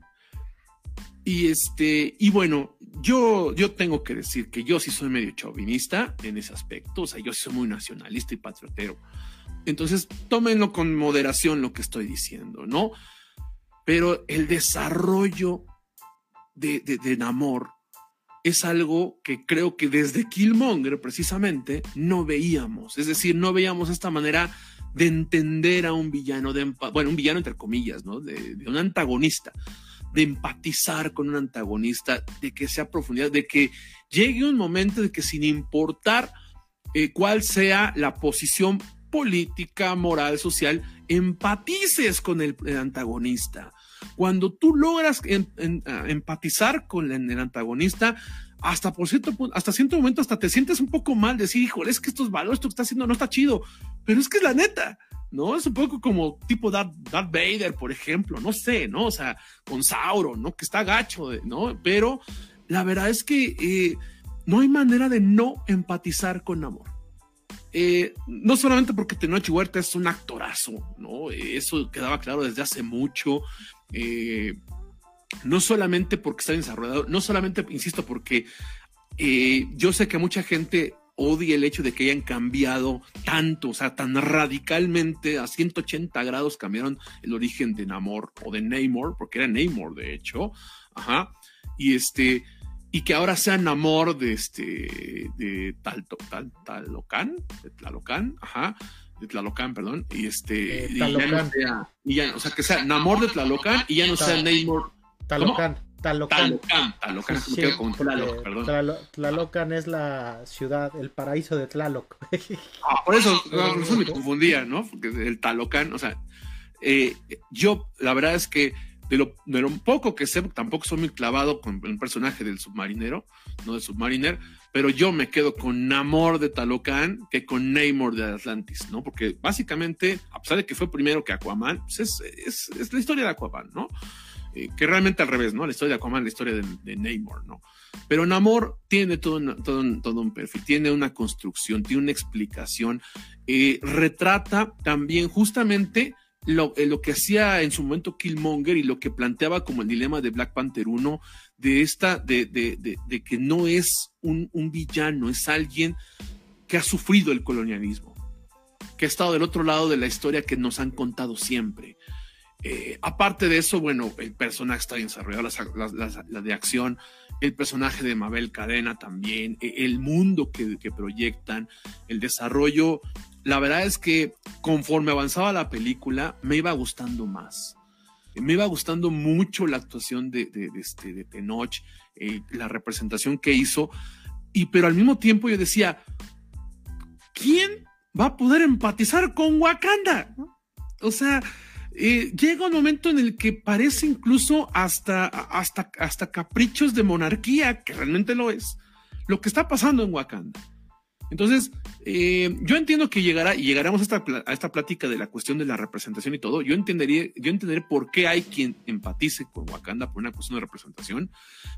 Y este, y bueno, yo, yo tengo que decir que yo sí soy medio chauvinista en ese aspecto, o sea, yo soy muy nacionalista y patriotero. Entonces, tómenlo con moderación lo que estoy diciendo, ¿no? Pero el desarrollo de, de, de Namor es algo que creo que desde Killmonger precisamente no veíamos. Es decir, no veíamos esta manera de entender a un villano, de bueno, un villano entre comillas, ¿no? De, un antagonista, de empatizar con un antagonista, de que sea profundidad, de que llegue un momento de que sin importar eh, cuál sea la posición política, moral, social, empatices con el antagonista. Cuando tú logras empatizar con el, antagonista, hasta por cierto, hasta cierto momento, hasta te sientes un poco mal, decir, híjole, es que estos valores, esto que está haciendo no está chido, pero es que es la neta, ¿no? Es un poco como tipo Darth, Vader, por ejemplo, no sé, ¿no? O sea, con Sauron, ¿no? Que está gacho, ¿no? Pero la verdad es que eh, no hay manera de no empatizar con amor. Eh, no solamente porque Tenoch Huerta es un actorazo, ¿no? Eso quedaba claro desde hace mucho. Eh, no solamente porque está desarrollado, no solamente, insisto, porque eh, yo sé que mucha gente odia el hecho de que hayan cambiado tanto, o sea, tan radicalmente, a 180 grados cambiaron el origen de Namor o de Namor, porque era Namor de hecho, ajá, y este, y que ahora sea Namor de este, de tal, tal, Talocan, de Tlalocan, ajá, de Tlalocan, perdón, y este, y ya no sea, y ya, o sea, que sea Namor de Tlalocan y ya no sea Namor. Talocan. Talocan. Talocan, sí, con Tlaloc, perdón. Tlalocan es la ciudad, el paraíso de Tlaloc. Ah, por eso, por eso me confundía, ¿no? Porque el Talocan, o sea, eh, yo la verdad es que de lo, de lo poco que sé, tampoco soy muy clavado con el personaje del submarinero, no del submariner, pero yo me quedo con Namor de Talocan que con Namor de Atlantis, ¿no? Porque básicamente, a pesar de que fue primero que Aquaman, pues es, es, es la historia de Aquaman, ¿no? Eh, que realmente al revés, ¿no? La historia de Aquaman, la historia de, Namor, ¿no? Pero Namor tiene todo, todo, todo, un perfil, tiene una construcción, tiene una explicación, eh, retrata también justamente lo, eh, lo, que hacía en su momento Killmonger y lo que planteaba como el dilema de Black Panther 1, de esta, de, de, de, que no es un, un, villano, es alguien que ha sufrido el colonialismo, que ha estado del otro lado de la historia que nos han contado siempre. Eh, aparte de eso, bueno, el personaje está bien desarrollado, la, de acción, el personaje de Mabel Cadena también, e, el mundo que, proyectan, el desarrollo. La verdad es que conforme avanzaba la película, me iba gustando más. Me iba gustando mucho la actuación de, de, este, de Tenoch, eh, la representación que hizo, y pero al mismo tiempo yo decía, ¿quién va a poder empatizar con Wakanda? O sea, eh, llega un momento en el que parece incluso hasta, hasta, hasta caprichos de monarquía, que realmente lo es, lo que está pasando en Wakanda. Entonces, eh, yo entiendo que llegará, y llegaremos a esta, a esta plática de la cuestión de la representación y todo. Yo entendería, yo entenderé por qué hay quien empatice con Wakanda por una cuestión de representación,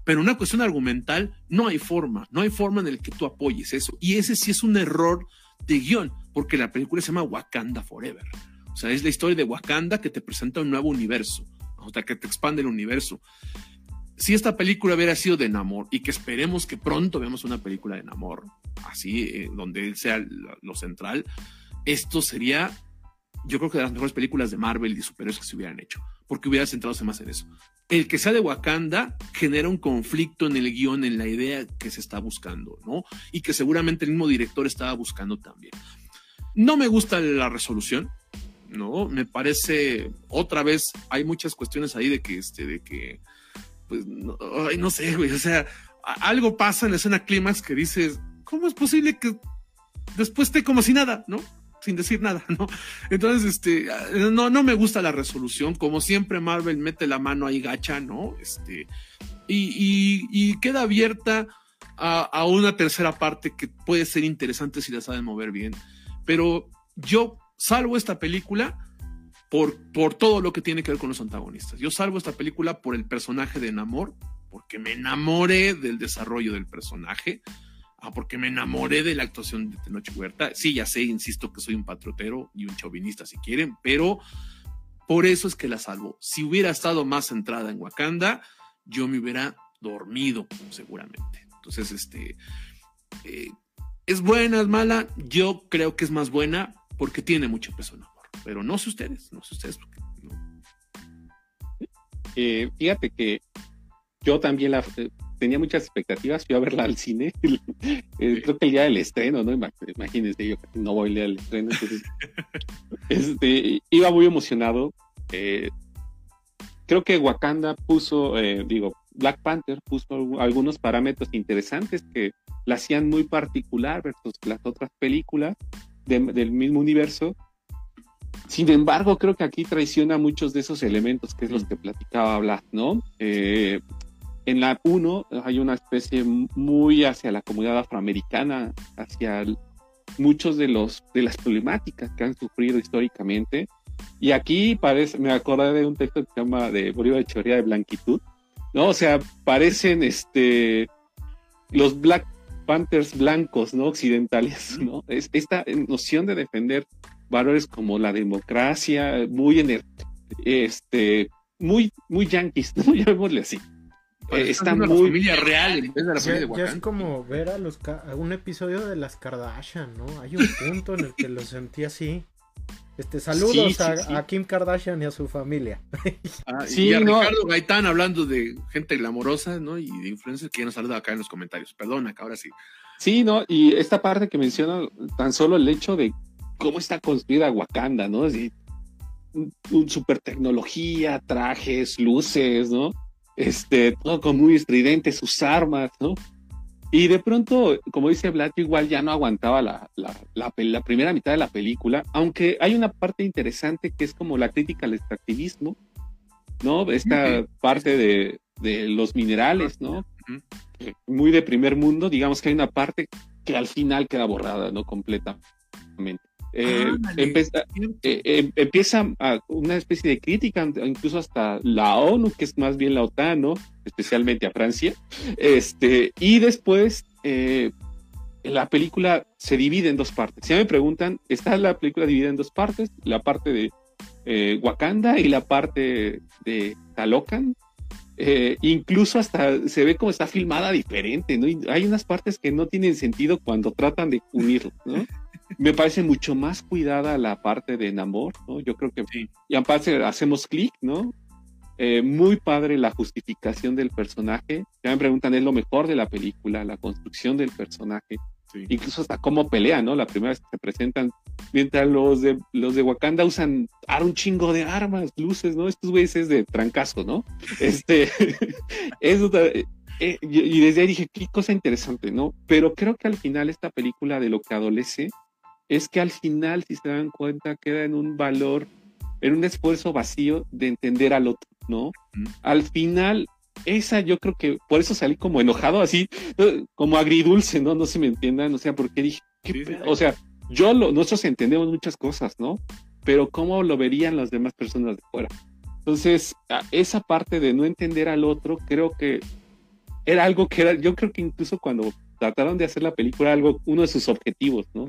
pero una cuestión argumental no hay forma, no hay forma en el que tú apoyes eso. Y ese sí es un error de guion, porque la película se llama Wakanda Forever. O sea, es la historia de Wakanda que te presenta un nuevo universo, o sea, que te expande el universo. Si esta película hubiera sido de Namor y que esperemos que pronto veamos una película de Namor, así, eh, donde él sea lo central, esto sería, yo creo que de las mejores películas de Marvel y superhéroes que se hubieran hecho, porque hubiera centrado más en eso. El que sea de Wakanda genera un conflicto en el guion, en la idea que se está buscando, ¿no? Y que seguramente el mismo director estaba buscando también. No me gusta la resolución, ¿no? Me parece, otra vez, hay muchas cuestiones ahí de que, este, de que, pues, no, ay, no sé, güey, o sea, algo pasa en la escena clímax que dices, ¿cómo es posible que después esté como si nada, ¿no? Sin decir nada, ¿no? Entonces, este, no, no me gusta la resolución, como siempre Marvel mete la mano ahí gacha, ¿no? Este, y, y, queda abierta a, a, una tercera parte que puede ser interesante si la saben mover bien. Pero yo salvo esta película por, por todo lo que tiene que ver con los antagonistas. Yo salvo esta película por el personaje de Namor, porque me enamoré del desarrollo del personaje, ah, porque me enamoré de la actuación de Tenoch Huerta. Sí, ya sé, insisto que soy un patriotero y un chauvinista si quieren, pero por eso es que la salvo. Si hubiera estado más centrada en Wakanda, yo me hubiera dormido seguramente. Entonces, este, eh, es buena, es mala. Yo creo que es más buena porque tiene mucho peso. Pero no sé ustedes, no sé ustedes. Eh, fíjate que yo también la, eh, tenía muchas expectativas, fui a verla al cine, eh, creo que el día del estreno, ¿no? Imagínense, yo no voy el día del estreno, entonces este, iba muy emocionado. creo que Wakanda puso, digo, Black Panther puso algunos parámetros interesantes que la hacían muy particular versus las otras películas del mismo universo. Sin embargo, creo que aquí traiciona muchos de esos elementos que es los que platicaba Blas, ¿no? Eh, en la 1 hay una especie muy hacia la comunidad afroamericana, hacia muchos de los de las problemáticas que han sufrido históricamente. Y aquí parece, me acordé de un texto que se llama de Bolívar de Choría de Blanquitud, ¿no? O sea, parecen este los Black Panthers blancos, ¿no? Occidentales, ¿no? Es esta noción de defender valores como la democracia, muy en este, muy, muy yanquis, ¿no? Llamémosle así. Eh, está muy familia real en vez de la familia de es como ver a los un episodio de las Kardashian, ¿no? Hay un punto en el que lo sentí así. Este, saludos a, Kim Kardashian y a su familia. Ah, y a Ricardo Gaitán hablando de gente glamorosa, ¿no? Y de influencers que ya nos saluda acá en los comentarios. Perdona, que ahora sí. Sí, ¿no? Y esta parte que menciona tan solo el hecho de cómo está construida Wakanda, ¿no? un, super tecnología, trajes, luces, ¿no? este, todo con muy estridente, sus armas, ¿no? Y de pronto, como dice Vlad, igual ya no aguantaba la, la, primera mitad de la película, aunque hay una parte interesante que es como la crítica al extractivismo, ¿no? Esta parte de, de, los minerales, ¿no? Muy de primer mundo, digamos que hay una parte que al final queda borrada, ¿no? Completamente. Eh, eh, em, empieza a una especie de crítica, incluso hasta la ONU, que es más bien la OTAN, ¿no? especialmente a Francia. Este, y después eh, la película se divide en dos partes. Si me preguntan, está la película dividida en dos partes, la parte de Wakanda y la parte de Talocan. incluso hasta se ve como está filmada diferente, ¿no? hay unas partes que no tienen sentido cuando tratan de unirlo, ¿no? Me parece mucho más cuidada la parte de Namor, ¿no? Yo creo que sí. y aparte hacemos clic, ¿no? Eh, muy padre la justificación del personaje. Ya me preguntan, es lo mejor de la película, la construcción del personaje. Incluso hasta cómo pelea, ¿no? La primera vez que se presentan, mientras los de, los de Wakanda usan un chingo de armas, luces, ¿no? Estos güeyes es de trancazo, ¿no? Este, eso, eh, eh, y desde ahí dije, qué cosa interesante, ¿no? Pero creo que al final esta película de lo que adolece es que al final, si se dan cuenta, queda en un valor, en un esfuerzo vacío de entender al otro, ¿no? Al final, esa yo creo que por eso salí como enojado, así, como agridulce, ¿no? No se me entiendan, o sea, porque dije, o sea, yo lo, nosotros entendemos muchas cosas, ¿no? Pero ¿cómo lo verían las demás personas de fuera? Entonces, esa parte de no entender al otro, creo que era algo que era, yo creo que incluso cuando trataron de hacer la película, algo, uno de sus objetivos, ¿no?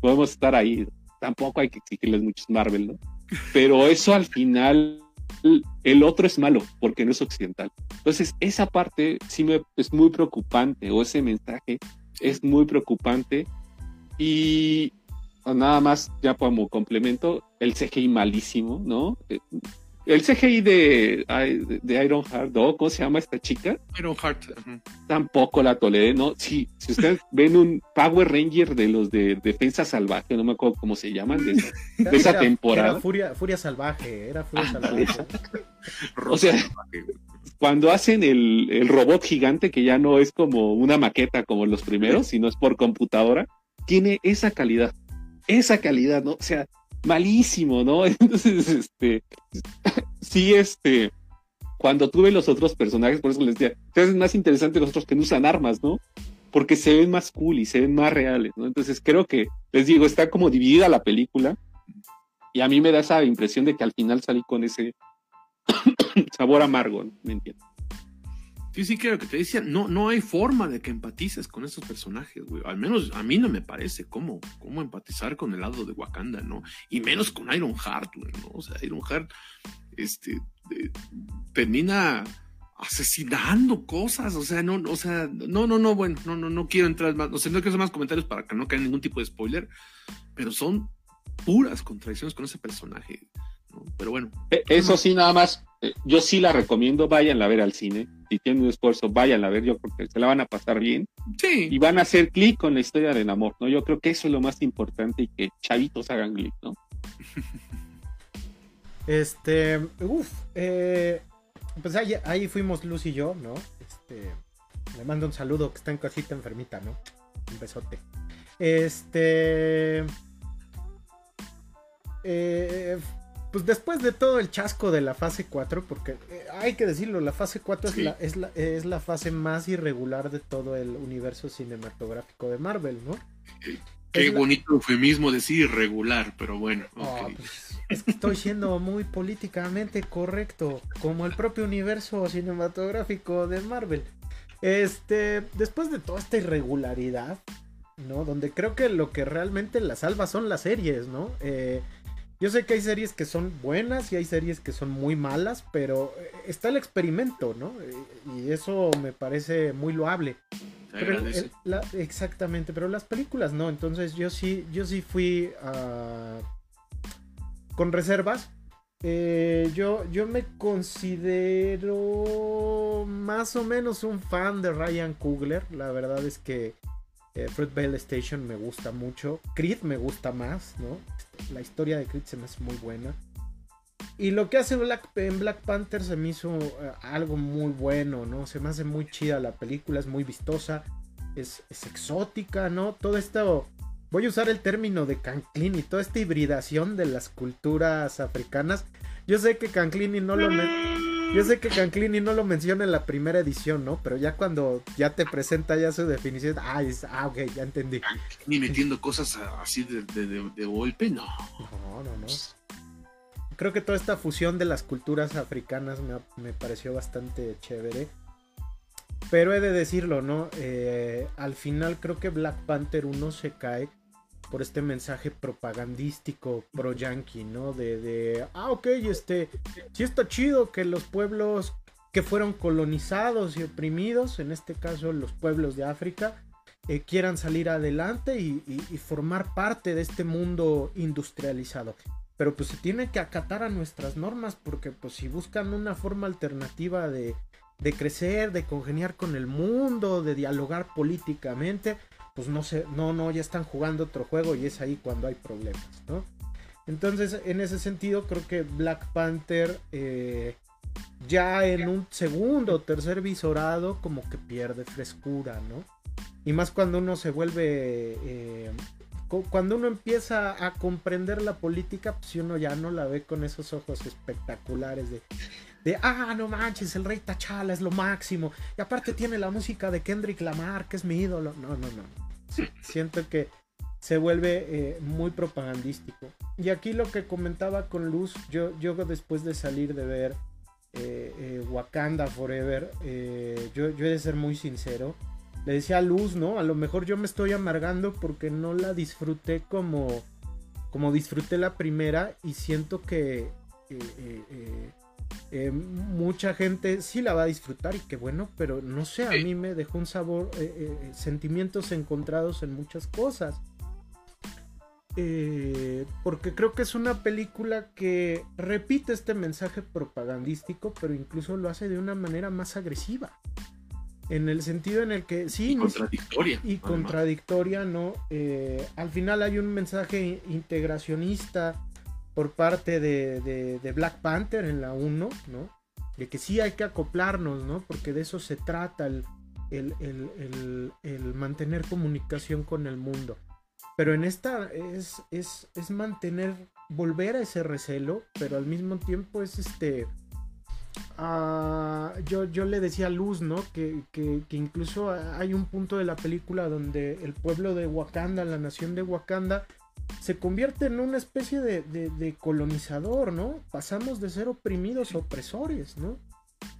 Podemos estar ahí. Tampoco hay que exigirles muchos Marvel, ¿no? Pero eso al final, el otro es malo porque no es occidental. Entonces, esa parte sí me es muy preocupante, o ese mensaje es muy preocupante. Y nada más, ya como complemento, el CGI malísimo, ¿no? El CGI de, de Iron Heart, ¿no? ¿Cómo se llama esta chica? Iron Heart. Tampoco la toleré, ¿no? Sí, si ustedes ven un Power Ranger de los de Defensa Salvaje, no me acuerdo cómo se llaman, de esa, temporada. Era furia, furia Salvaje, era Furia Salvaje. o sea, cuando hacen el, el robot gigante, que ya no es como una maqueta como los primeros, sino es por computadora, tiene esa calidad. Esa calidad, ¿no? O sea, malísimo, ¿no? Entonces, este, sí, este, cuando tuve los otros personajes, por eso les decía, es más interesante los otros que no usan armas, ¿no? Porque se ven más cool y se ven más reales, ¿no? Entonces creo que, les digo, está como dividida la película y a mí me da esa impresión de que al final salí con ese sabor amargo, ¿no? ¿me entiendes? Sí, sí, creo que te decía, no, no hay forma de que empatices con estos personajes, güey. Al menos a mí no me parece cómo, cómo empatizar con el lado de Wakanda, ¿no? Y menos con Iron Heart, güey, ¿no? O sea, Iron Heart, este, termina asesinando cosas, o sea, no, o sea, no, no, no, bueno, no, no, no quiero entrar más, o sea, no quiero hacer más comentarios para que no caiga ningún tipo de spoiler, pero son puras contradicciones con ese personaje. Pero bueno. E, eso sí, nada más, eh, yo sí la recomiendo, váyanla a ver al cine. Si tienen un esfuerzo, váyanla a ver, yo creo que se la van a pasar bien. Sí. Y van a hacer clic con la historia del amor, ¿no? Yo creo que eso es lo más importante y que chavitos hagan clic, ¿no? Este, uff, eh, pues ahí, fuimos Luz y yo, ¿no? Este, le mando un saludo que está en casita enfermita, ¿no? Un besote. Este, eh, pues después de todo el chasco de la fase 4, porque eh, hay que decirlo, la fase 4 es, la, es, la, es, la, fase más irregular de todo el universo cinematográfico de Marvel, ¿no? Qué bonito eufemismo decir irregular, pero bueno. Pues, es que estoy siendo muy políticamente correcto, como el propio universo cinematográfico de Marvel. Este, después de toda esta irregularidad, ¿no? Donde creo que lo que realmente la salva son las series, ¿no? Eh, yo sé que hay series que son buenas y hay series que son muy malas, pero eh, está el experimento, ¿no? Eh, y eso me parece muy loable. exactamente, pero las películas no. Entonces yo sí, yo sí fui ah, con reservas. Eh, yo, yo me considero más o menos un fan de Ryan Coogler. La verdad es que eh, Fruit Bale Station me gusta mucho. Creed me gusta más, ¿no? La historia de Creed se me hace muy buena. Y lo que hace Black, en Black Panther se me hizo eh, algo muy bueno, ¿no? Se me hace muy chida la película, es muy vistosa, es, exótica, ¿no? Todo esto, voy a usar el término de Canclini, toda esta hibridación de las culturas africanas. Yo sé que Canclini no lo... Yo sé que Canclini no lo menciona en la primera edición, ¿no? Pero ya cuando ya te presenta ya su definición, ah, ah ok, ya entendí. Ni metiendo cosas así de, de golpe, no. No, no, no creo que toda esta fusión de las culturas africanas me, pareció bastante chévere. Pero he de decirlo, ¿no? Eh, al final creo que Black Panther 1 se cae por este mensaje propagandístico pro yankee, ¿no? De, de, ah, ok, este, sí está chido que los pueblos que fueron colonizados y oprimidos, en este caso los pueblos de África, eh, quieran salir adelante y, formar parte de este mundo industrializado pero pues se tiene que acatar a nuestras normas porque pues si buscan una forma alternativa de, crecer, de congeniar con el mundo, de dialogar políticamente, pues no sé, no, no, ya están jugando otro juego y es ahí cuando hay problemas, ¿no? Entonces, en ese sentido, creo que Black Panther eh, ya en un segundo o tercer visorado como que pierde frescura, ¿no? Y más cuando uno se vuelve eh, cuando uno empieza a comprender la política, pues uno ya no la ve con esos ojos espectaculares de, de ah, no manches, el rey Tachala es lo máximo. Y aparte tiene la música de Kendrick Lamar, que es mi ídolo. No, no, no. siento que se vuelve eh, muy propagandístico. Y aquí lo que comentaba con Luz, yo, yo después de salir de ver eh, eh, Wakanda Forever, yo, yo he de ser muy sincero le decía Luz, ¿no? A lo mejor yo me estoy amargando porque no la disfruté como, como disfruté la primera y siento que eh, eh, eh, mucha gente sí la va a disfrutar y qué bueno, pero no sé, a mí me dejó un sabor, sentimientos encontrados en muchas cosas. porque creo que es una película que repite este mensaje propagandístico, pero incluso lo hace de una manera más agresiva en el sentido en el que sí. Y contradictoria. Y contradictoria, ¿no? Eh, al final hay un mensaje integracionista por parte de, Black Panther en la 1, ¿no? De que sí hay que acoplarnos, ¿no? Porque de eso se trata el, el, mantener comunicación con el mundo. Pero en esta es, es, es mantener, volver a ese recelo, pero al mismo tiempo es este Ah, yo, yo le decía a Luz, ¿no? Que, incluso hay un punto de la película donde el pueblo de Wakanda, la nación de Wakanda, se convierte en una especie de, colonizador, ¿no? Pasamos de ser oprimidos a opresores, ¿no?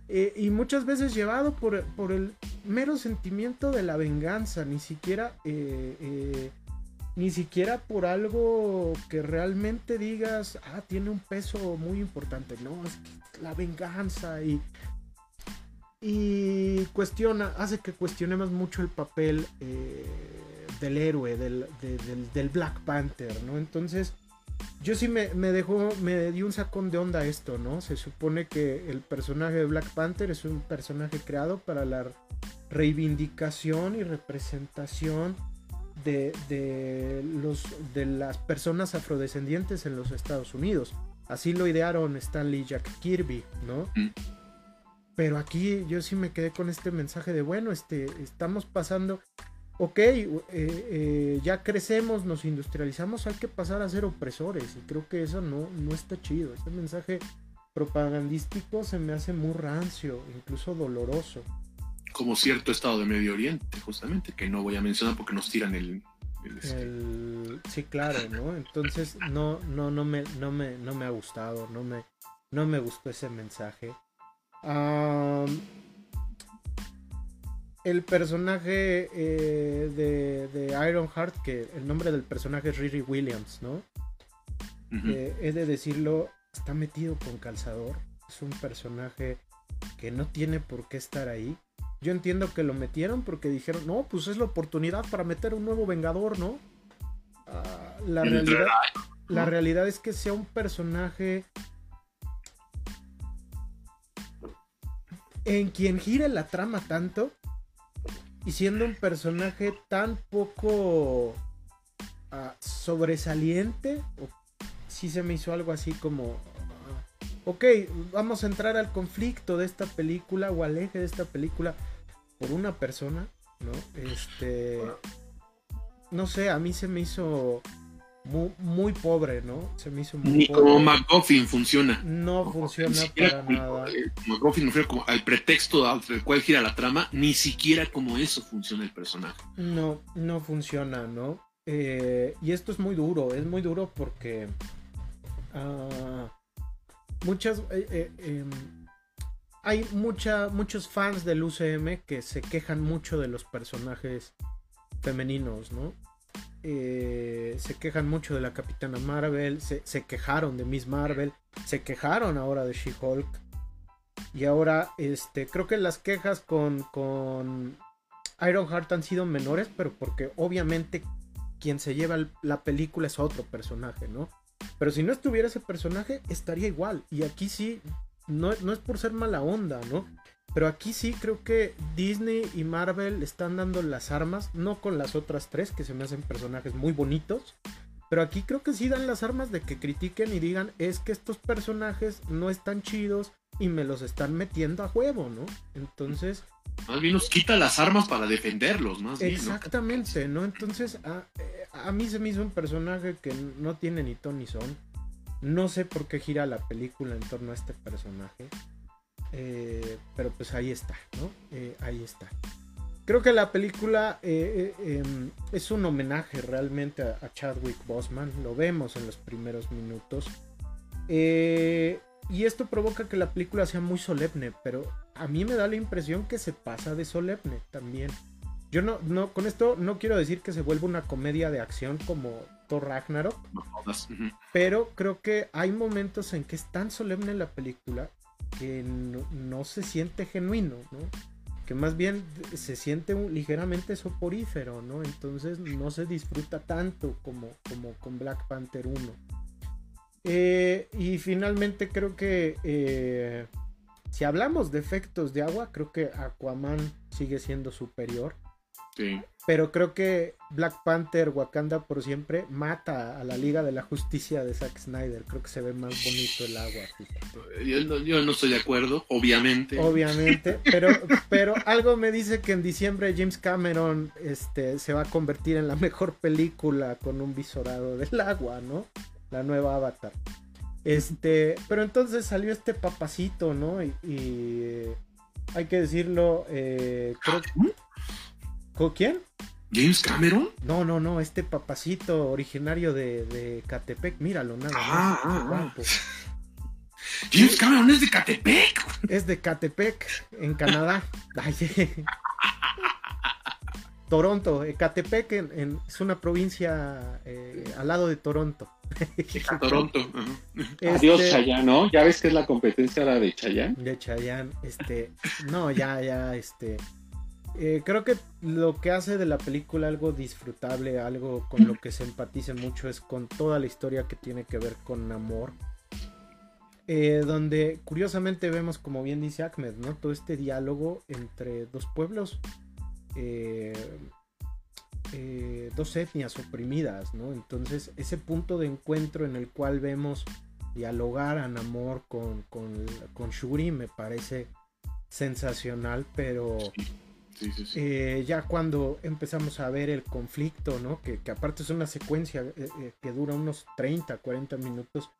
Eh, y muchas veces llevado por, el mero sentimiento de la venganza, ni siquiera eh, eh, ni siquiera por algo que realmente digas, ah, tiene un peso muy importante, no, es que la venganza y, y cuestiona, hace que cuestionemos mucho el papel del héroe, del, del, Black Panther, ¿no? Entonces, yo sí me, me, dejó, me dio un sacón de onda esto, ¿no? Se supone que el personaje de Black Panther es un personaje creado para la reivindicación y representación de, los, de las personas afrodescendientes en los Estados Unidos. Así lo idearon Stanley Jack Kirby, ¿no? Mm. Pero aquí yo sí me quedé con este mensaje de, bueno, este, estamos pasando, ok, eh, eh, ya crecemos, nos industrializamos, hay que pasar a ser opresores. Y creo que eso no, no está chido. Este mensaje propagandístico se me hace muy rancio, incluso doloroso como cierto estado de Medio Oriente, justamente, que no voy a mencionar porque nos tiran el... Este, sí, claro, ¿no? Entonces no, no, no me, no me, no me ha gustado, no me, no me gustó ese mensaje. El personaje eh, de, de Ironheart, que el nombre del personaje es Riri Williams, ¿no? Eh, he de decirlo, está metido con calzador. Es un personaje que no tiene por qué estar ahí. Yo entiendo que lo metieron porque dijeron, no, pues es la oportunidad para meter un nuevo Vengador, ¿no? Ah, la, realidad, la realidad es que sea un personaje en quien gire la trama tanto y siendo un personaje tan poco ah, sobresaliente, si se me hizo algo así como ok, vamos a entrar al conflicto de esta película o al eje de esta película por una persona, ¿no? Este, no sé, a mí se me hizo muy, pobre, ¿no? Se me hizo muy Ni como McGuffin funciona. No, funciona para nada. McGuffin funciona como al pretexto al cual gira la trama, ni siquiera como eso funciona el personaje. No, no funciona, ¿no? Eh, y esto es muy duro, es muy duro porque uh, muchas... Eh, eh, em, hay mucha, muchos fans del UCM que se quejan mucho de los personajes femeninos, ¿no? Eh, se quejan mucho de la Capitana Marvel, se, quejaron de Miss Marvel, se quejaron ahora de She-Hulk. Y ahora, este, creo que las quejas con, con Ironheart han sido menores, pero porque obviamente quien se lleva la película es otro personaje, ¿no? Pero si no estuviera ese personaje, estaría igual. Y aquí sí, no, no es por ser mala onda, ¿no? Pero aquí sí creo que Disney y Marvel están dando las armas, no con las otras tres que se me hacen personajes muy bonitos. Pero aquí creo que sí dan las armas de que critiquen y digan es que estos personajes no están chidos y me los están metiendo a juego, ¿no? Entonces... Más bien nos quita las armas para defenderlos, más Exactamente, ¿no? Entonces a, eh, a, mí se me hizo un personaje que no tiene ni ton ni son. No sé por qué gira la película en torno a este personaje. Eh, pero pues ahí está, ¿no? Eh, ahí está. Creo que la película eh, em, es un homenaje realmente a, Chadwick Boseman. Lo vemos en los primeros minutos. y esto provoca que la película sea muy solemne, pero a mí me da la impresión que se pasa de solemne también. Yo no, no, con esto no quiero decir que se vuelva una comedia de acción como Thor Ragnarok, pero creo que hay momentos en que es tan solemne la película que no, se siente genuino, ¿no? Que más bien se siente ligeramente soporífero, ¿no? Entonces no se disfruta tanto como, con Black Panther 1. Eh, y finalmente creo que eh, si hablamos de efectos de agua, creo que Aquaman sigue siendo superior. Pero creo que Black Panther, Wakanda por siempre, mata a la Liga de la Justicia de Zack Snyder. Creo que se ve más bonito el agua. Yo no, estoy de acuerdo, obviamente. Obviamente, pero, pero algo me dice que en diciembre James Cameron este, se va a convertir en la mejor película con un visorado del agua, ¿no? La nueva Avatar. Este, pero entonces salió este papacito, ¿no? Y, eh, hay que decirlo, eh, creo, ¿Con quién? ¿James Cameron? No, no, no, este papacito originario de, de Catepec, míralo, nada más. Ah, ah, ah. James Cameron es de Catepec. Es de Catepec, en Canadá. Toronto, eh, Catepec es una provincia eh, al lado de Toronto. Toronto. Este, Adiós Chayán, ¿no? Ya ves que es la competencia la de Chayán. De Chayán, este, no, ya, ya, este, eh, creo que lo que hace de la película algo disfrutable, algo con lo que se empatice mucho es con toda la historia que tiene que ver con amor. Eh, donde curiosamente vemos, como bien dice Ahmed, ¿no? Todo este diálogo entre dos pueblos, eh, dos etnias oprimidas, ¿no? Entonces, ese punto de encuentro en el cual vemos dialogar a Namor con, con, con Shuri me parece sensacional, pero eh, ya cuando empezamos a ver el conflicto, ¿no? Que, aparte es una secuencia eh, eh, que dura unos 30, 40 minutos,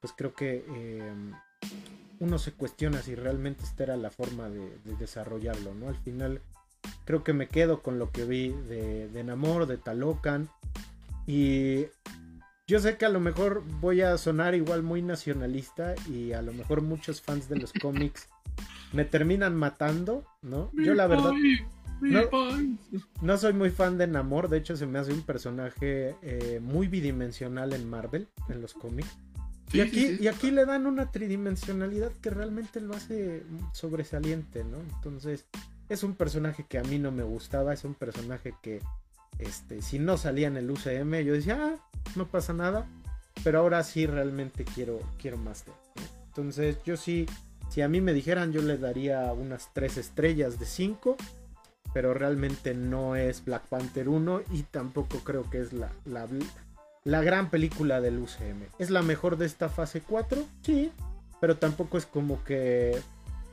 pues creo que uno se cuestiona si realmente esta era la forma de, desarrollarlo, ¿no? Al final creo que me quedo con lo que vi de, de Namor, de Talocan. Y yo sé que a lo mejor voy a sonar igual muy nacionalista y a lo mejor muchos fans de los cómics me terminan matando, ¿no? Yo la verdad no, soy muy fan de Namor, de hecho se me hace un personaje eh, muy bidimensional en Marvel, en los cómics. y, aquí, y aquí le dan una tridimensionalidad que realmente lo hace sobresaliente, ¿no? Entonces, es un personaje que a mí no me gustaba, es un personaje que, este, si no salía en el UCM, yo decía, ah, no pasa nada, pero ahora sí realmente quiero, quiero más de él. Entonces, yo sí si a mí me dijeran, yo le daría unas 3 estrellas de 5. Pero realmente no es Black Panther 1 y tampoco creo que es la, la, gran película del UCM. ¿Es la mejor de esta fase 4? Sí, pero tampoco es como que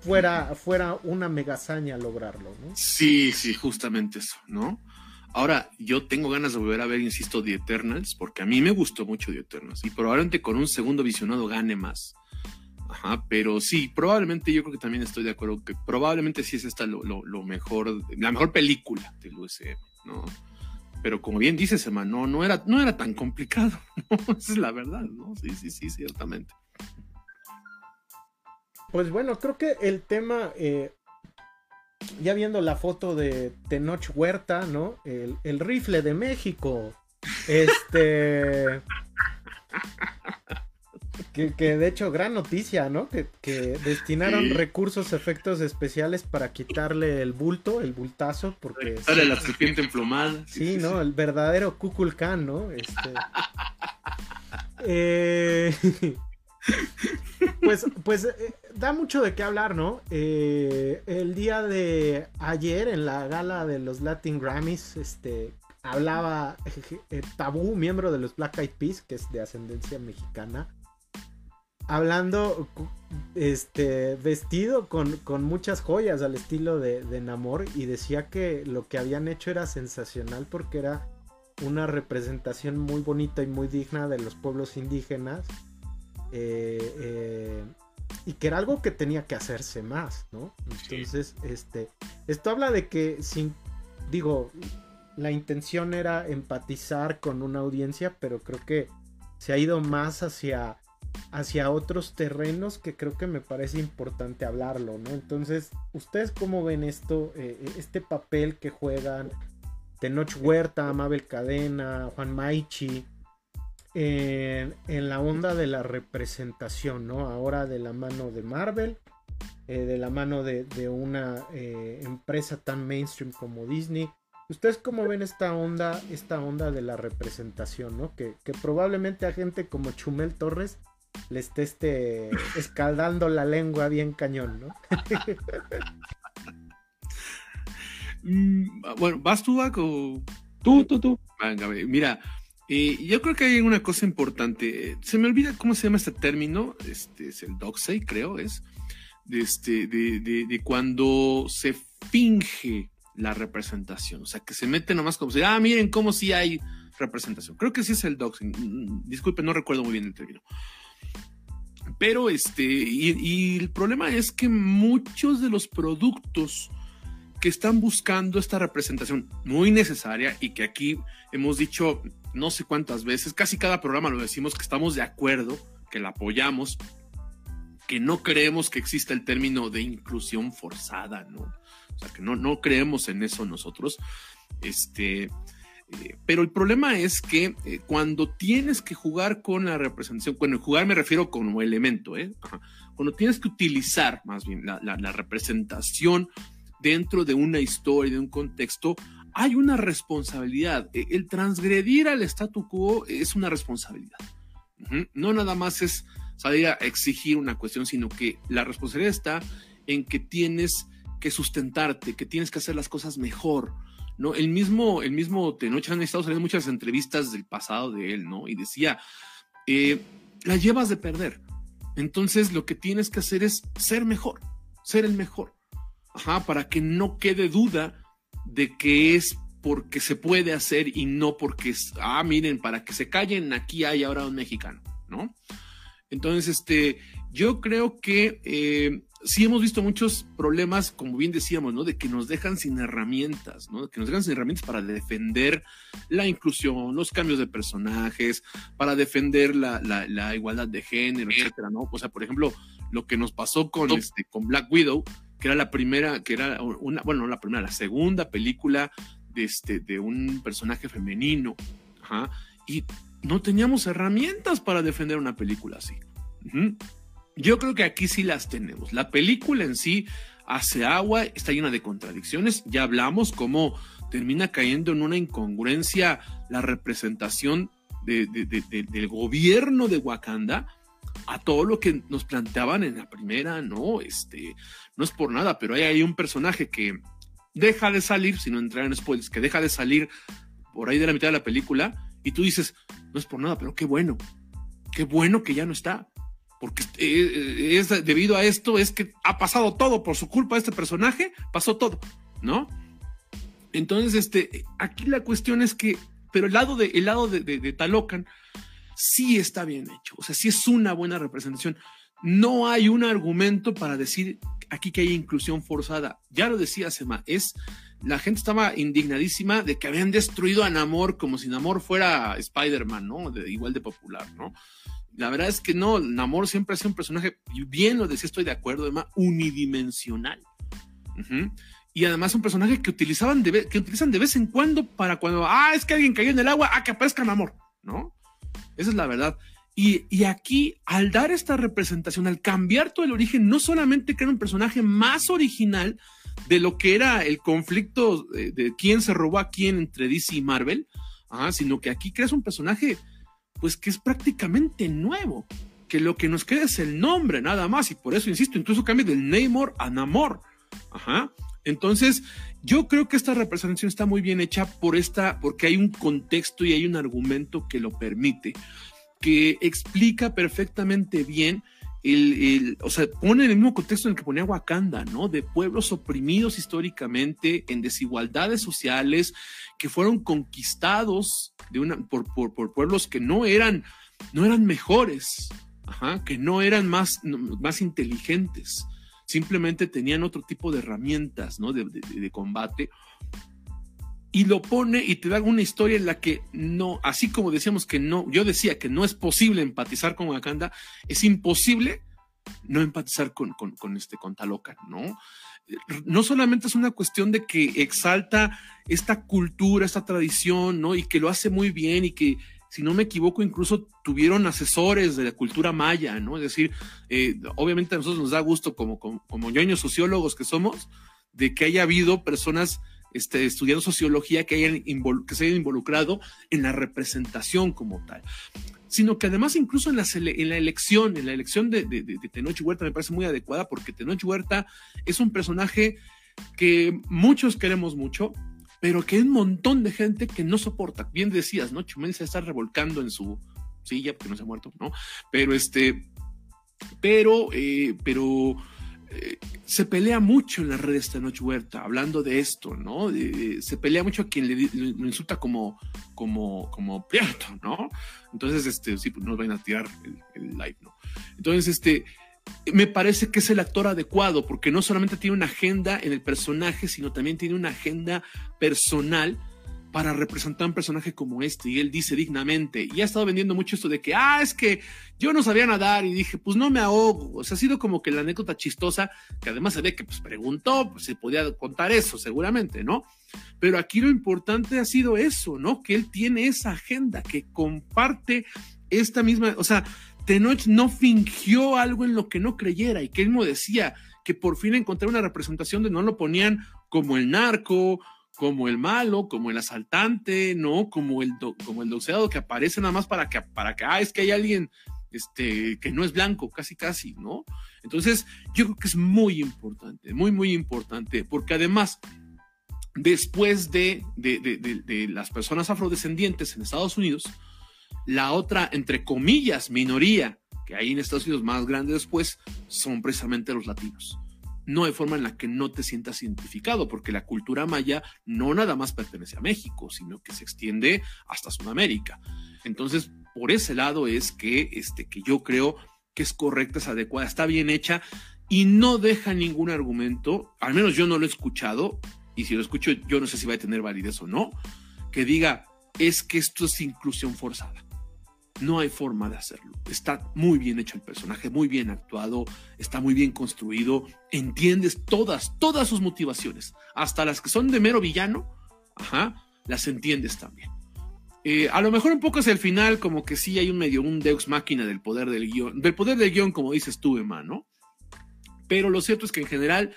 fuera, fuera una megazaña lograrlo, ¿no? Sí, sí, justamente eso, ¿no? Ahora, yo tengo ganas de volver a ver, insisto, The Eternals, porque a mí me gustó mucho The Eternals, y probablemente con un segundo visionado gane más. Ajá, pero sí, probablemente yo creo que también estoy de acuerdo que probablemente sí es esta lo, mejor, la mejor película del USM, ¿no? Pero como bien dices, Emma, no, no, era, no era tan complicado, ¿no? Esa es la verdad, ¿no? Sí, sí, sí, ciertamente. Pues bueno, creo que el tema, eh, ya viendo la foto de Tenoch Huerta, ¿no? El, el rifle de México. Este. Que, de hecho, gran noticia, ¿no? Que, destinaron recursos, efectos especiales para quitarle el bulto, el bultazo, porque... Sale la serpiente emplumada. Sí, ¿no? El verdadero Kukulkan, ¿no? Este... Eh, pues, pues eh, da mucho de qué hablar, ¿no? Eh, el día de ayer, en la gala de los Latin Grammys, este, hablaba Tabú, miembro de los Black Eyed Peas, que es de ascendencia mexicana, hablando este vestido con, muchas joyas al estilo de, de, Namor y decía que lo que habían hecho era sensacional porque era una representación muy bonita y muy digna de los pueblos indígenas eh, eh, y que era algo que tenía que hacerse más, ¿no? Entonces, este, esto habla de que sin, digo, la intención era empatizar con una audiencia, pero creo que se ha ido más hacia hacia otros terrenos que creo que me parece importante hablarlo, ¿no? Entonces, ¿ustedes cómo ven esto, eh, eh, este papel que juegan Tenoch Huerta, Mabel Cadena, Juan Maichi, en, la onda de la representación, ¿no? Ahora de la mano de Marvel, eh, de la mano de, una empresa tan mainstream como Disney. ¿Ustedes cómo ven esta onda, esta onda de la representación, ¿no? Que, que probablemente a gente como Chumel Torres le esté este, escaldando la lengua bien cañón, ¿no? Mm, bueno, ¿vas tú, o Tú, tú, tú. Venga, mira, eh, yo creo que hay una cosa importante. Se me olvida cómo se llama este término. Este es el doxey, creo, es. De, este, de, de, cuando se finge la representación. O sea, que se mete nomás como si, ah, miren cómo si hay representación. Creo que sí es el doxing. Mm, disculpe, no recuerdo muy bien el término. Pero este, y, el problema es que muchos de los productos que están buscando esta representación muy necesaria y que aquí hemos dicho no sé cuántas veces, casi cada programa lo decimos que estamos de acuerdo, que la apoyamos, que no creemos que exista el término de inclusión forzada, ¿no? O sea, que no, no creemos en eso nosotros. Este, pero el problema es que eh, cuando tienes que jugar con la representación, cuando jugar me refiero como elemento, ¿eh? cuando tienes que utilizar más bien la, representación dentro de una historia, de un contexto, hay una responsabilidad. E, el transgredir al statu quo es una responsabilidad. No nada más es salir a exigir una cuestión, sino que la responsabilidad está en que tienes que sustentarte, que tienes que hacer las cosas mejor, ¿no? El mismo, el mismo Tenoch han estado saliendo muchas entrevistas del pasado de él, ¿no? Y decía, eh, la llevas de perder. Entonces lo que tienes que hacer es ser mejor, ser el mejor. Ajá, para que no quede duda de que es porque se puede hacer y no porque ah, miren, para que se callen, aquí hay ahora un mexicano, ¿no? Entonces, este, yo creo que eh, sí hemos visto muchos problemas, como bien decíamos, ¿no? De que nos dejan sin herramientas, ¿no? Que nos dejan sin herramientas para defender la inclusión, los cambios de personajes, para defender la, la, igualdad de género, etcétera, ¿no? O sea, por ejemplo, lo que nos pasó con, este, con Black Widow, que era la primera, que era una, bueno, no la primera, la segunda película de, este, de un personaje femenino, ajá, y no teníamos herramientas para defender una película así. Yo creo que aquí sí las tenemos. La película en sí hace agua, está llena de contradicciones. Ya hablamos cómo termina cayendo en una incongruencia la representación del gobierno de Wakanda a todo lo que nos planteaban en la primera, no, este, no es por nada, pero hay ahí un personaje que deja de salir, si no entrar en spoilers, que deja de salir por ahí de la mitad de la película y tú dices, no es por nada, pero qué bueno, qué bueno que ya no está. Porque eh, es debido a esto, es que ha pasado todo por su culpa este personaje, pasó todo, ¿no? Entonces, este, aquí la cuestión es que, pero el lado de, el lado de, de, Talocan sí está bien hecho, o sea, sí es una buena representación. No hay un argumento para decir aquí que hay inclusión forzada. Ya lo decía Sema, es la gente estaba indignadísima de que habían destruido a Namor como si Namor fuera Spider-Man, ¿no? De, igual de popular, ¿no? La verdad es que no, Namor siempre ha sido un personaje, bien lo decía, estoy de acuerdo, además, unidimensional. Y además un personaje que utilizaban de, que utilizan de vez en cuando para cuando, ah, es que alguien cayó en el agua, ah, que aparezca Namor, ¿no? Esa es la verdad. Y, y, aquí, al dar esta representación, al cambiar todo el origen, no solamente crea un personaje más original de lo que era el conflicto de, quién se robó a quién entre DC y Marvel, sino que aquí creas un personaje pues que es prácticamente nuevo, que lo que nos queda es el nombre nada más, y por eso insisto, incluso cambia del Namor a Namor. Ajá. Entonces, yo creo que esta representación está muy bien hecha por esta, porque hay un contexto y hay un argumento que lo permite, que explica perfectamente bien o sea, pone en el mismo contexto en el que ponía Wakanda, ¿no? De pueblos oprimidos históricamente, en desigualdades sociales, que fueron conquistados de una, por, pueblos que no eran, no eran mejores, que no eran más, más inteligentes, simplemente tenían otro tipo de herramientas, ¿no? de combate y lo pone y te da una historia en la que no, así como decíamos que no, yo decía que no es posible empatizar con Wakanda, es imposible no empatizar con, con, este, con Talocan, ¿no? No solamente es una cuestión de que exalta esta cultura, esta tradición, ¿no? Y que lo hace muy bien y que, si no me equivoco, incluso tuvieron asesores de la cultura maya, ¿no? Es decir, eh, obviamente a nosotros nos da gusto como, como, como sociólogos que somos, de que haya habido personas este, estudiando sociología que, hayan que se hayan involucrado en la representación como tal. Sino que además incluso en la, en la elección, en la elección de, de, de, Tenoch Huerta me parece muy adecuada porque Tenoch Huerta es un personaje que muchos queremos mucho, pero que hay un montón de gente que no soporta. Bien decías, ¿no? Chumel se está revolcando en su silla porque no se ha muerto, ¿no? Pero este, pero, eh, pero se pelea mucho en las redes esta noche Huerta, hablando de esto, ¿no? se pelea mucho a quien le, insulta como, como, como Prieto, ¿no? Entonces, este, sí, pues no van a tirar el, live, ¿no? Entonces, este, me parece que es el actor adecuado, porque no solamente tiene una agenda en el personaje, sino también tiene una agenda personal para representar un personaje como este. Y él dice dignamente, y ha estado vendiendo mucho esto de que, ah, es que yo no sabía nadar y dije, pues no me ahogo. O sea, ha sido como que la anécdota chistosa, que además se ve que pues preguntó, pues se podía contar eso seguramente, ¿no? Pero aquí lo importante ha sido eso, ¿no? Que él tiene esa agenda, que comparte esta misma, o sea, Tenoch no fingió algo en lo que no creyera y que él mismo decía que por fin encontré una representación de no lo ponían como el narco, como el malo, como el asaltante, ¿no? Como el, como el doceado que aparece nada más para que, para que, ah, es que hay alguien este, que no es blanco, casi, casi, ¿no? Entonces, yo creo que es muy importante, muy, muy importante, porque además, después de, de, de, de las personas afrodescendientes en Estados Unidos, la otra, entre comillas, minoría que hay en Estados Unidos más grande después, son precisamente los latinos no hay forma en la que no te sientas identificado, porque la cultura maya no nada más pertenece a México, sino que se extiende hasta Sudamérica. Entonces, por ese lado es que, este, que yo creo que es correcta, es adecuada, está bien hecha y no deja ningún argumento, al menos yo no lo he escuchado, y si lo escucho yo no sé si va a tener validez o no, que diga, es que esto es inclusión forzada. No hay forma de hacerlo. Está muy bien hecho el personaje, muy bien actuado, está muy bien construido. Entiendes todas, todas sus motivaciones, hasta las que son de mero villano, ajá, las entiendes también. Eh, a lo mejor un poco hacia el final, como que sí hay un medio, un Deus máquina del poder del guion, del poder del guion, como dices tú, Emma, ¿no? Pero lo cierto es que en general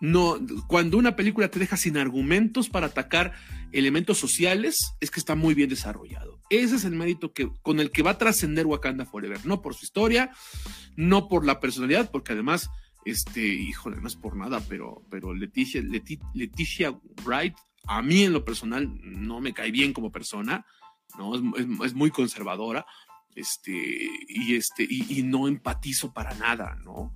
no, cuando una película te deja sin argumentos para atacar elementos sociales, es que está muy bien desarrollado. Ese es el mérito que, con el que va a trascender Wakanda Forever, no por su historia, no por la personalidad, porque además, este, híjole, no es por nada, pero, pero Leticia, Leticia Wright, a mí en lo personal, no me cae bien como persona, ¿no? Es, es muy conservadora, este, y este, y, no empatizo para nada, ¿no?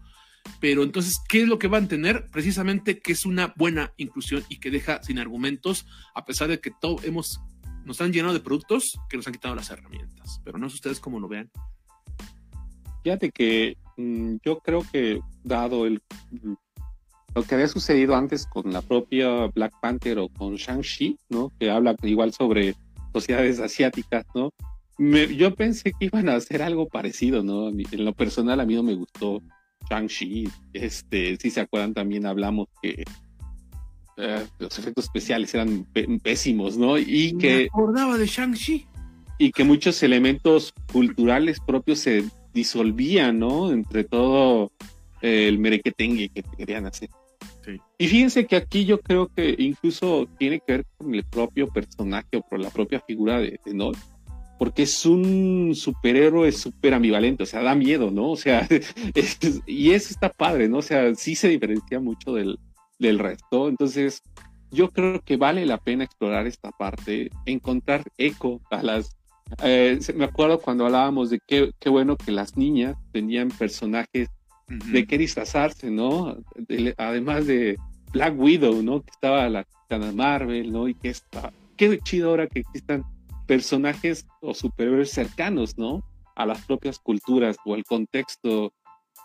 Pero entonces, ¿qué es lo que van a tener? Precisamente que es una buena inclusión y que deja sin argumentos, a pesar de que todo hemos, nos han llenado de productos que nos han quitado las herramientas. Pero no sé ustedes cómo lo vean. Fíjate que mm, yo creo que dado el lo que había sucedido antes con la propia Black Panther o con Shang-Chi, ¿no? Que habla igual sobre sociedades asiáticas, ¿no? yo pensé que iban a hacer algo parecido, ¿no? En lo personal a mí no me gustó Shang-Chi. Este, si se acuerdan también hablamos que eh, los efectos especiales eran pésimos, ¿no? Y que... Me acordaba de Shang-Chi. Y que muchos elementos culturales propios se disolvían, ¿no? Entre todo el merequetengue que querían hacer. Y fíjense que aquí yo creo que incluso tiene que ver con el propio personaje o por la propia figura de, de porque es un superhéroe súper ambivalente, o sea, da miedo, ¿no? O sea, y eso está padre, ¿no? O sea, sí se diferencia mucho del, del resto. Entonces, yo creo que vale la pena explorar esta parte, encontrar eco a las... Eh, me acuerdo cuando hablábamos de qué, qué bueno que las niñas tenían personajes de qué disfrazarse, ¿no? además de Black Widow, ¿no? Que estaba la Capitana Marvel, ¿no? Y que está, qué chido ahora que existan personajes o superhéroes cercanos, ¿no? A las propias culturas o al contexto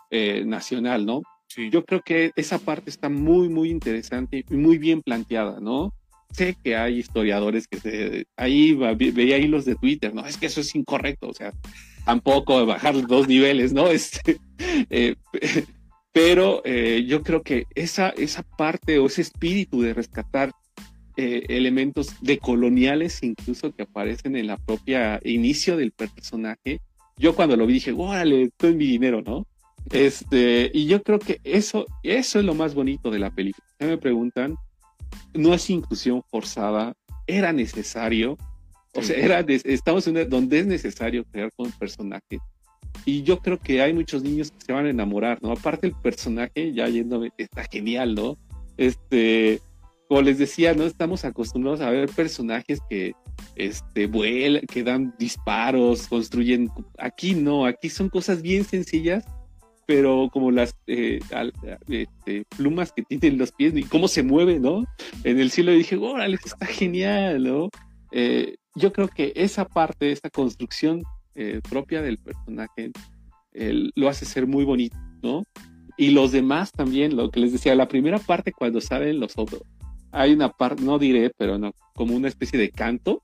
eh, nacional, ¿no? Sí. Yo creo que esa parte está muy, muy interesante y muy bien planteada, ¿no? Sé que hay historiadores que se, ahí veía hilos de Twitter, ¿no? Es que eso es incorrecto, o sea, tampoco bajar dos niveles, ¿no? Este, eh, pero eh, yo creo que esa, esa parte o ese espíritu de rescatar eh, elementos decoloniales incluso que aparecen en la propia inicio del personaje, yo cuando lo vi dije, órale, estoy en mi dinero, ¿no? Este, y yo creo que eso, eso es lo más bonito de la película. me preguntan, no es inclusión forzada, era necesario, o sea, era estamos en donde es necesario crear con personajes. Y yo creo que hay muchos niños que se van a enamorar, ¿no? Aparte el personaje, ya yéndome, está genial, ¿no? Este, como les decía, no estamos acostumbrados a ver personajes que este, vuelan, que dan disparos, construyen. Aquí no, aquí son cosas bien sencillas, pero como las eh, este, plumas que tienen los pies y cómo se mueve, ¿no? En el cielo dije, órale, está genial, ¿no? Eh, yo creo que esa parte, esa construcción eh, propia del personaje, lo hace ser muy bonito, ¿no? Y los demás también, lo que les decía, la primera parte cuando salen los hay una parte, no diré, pero no, como una especie de canto,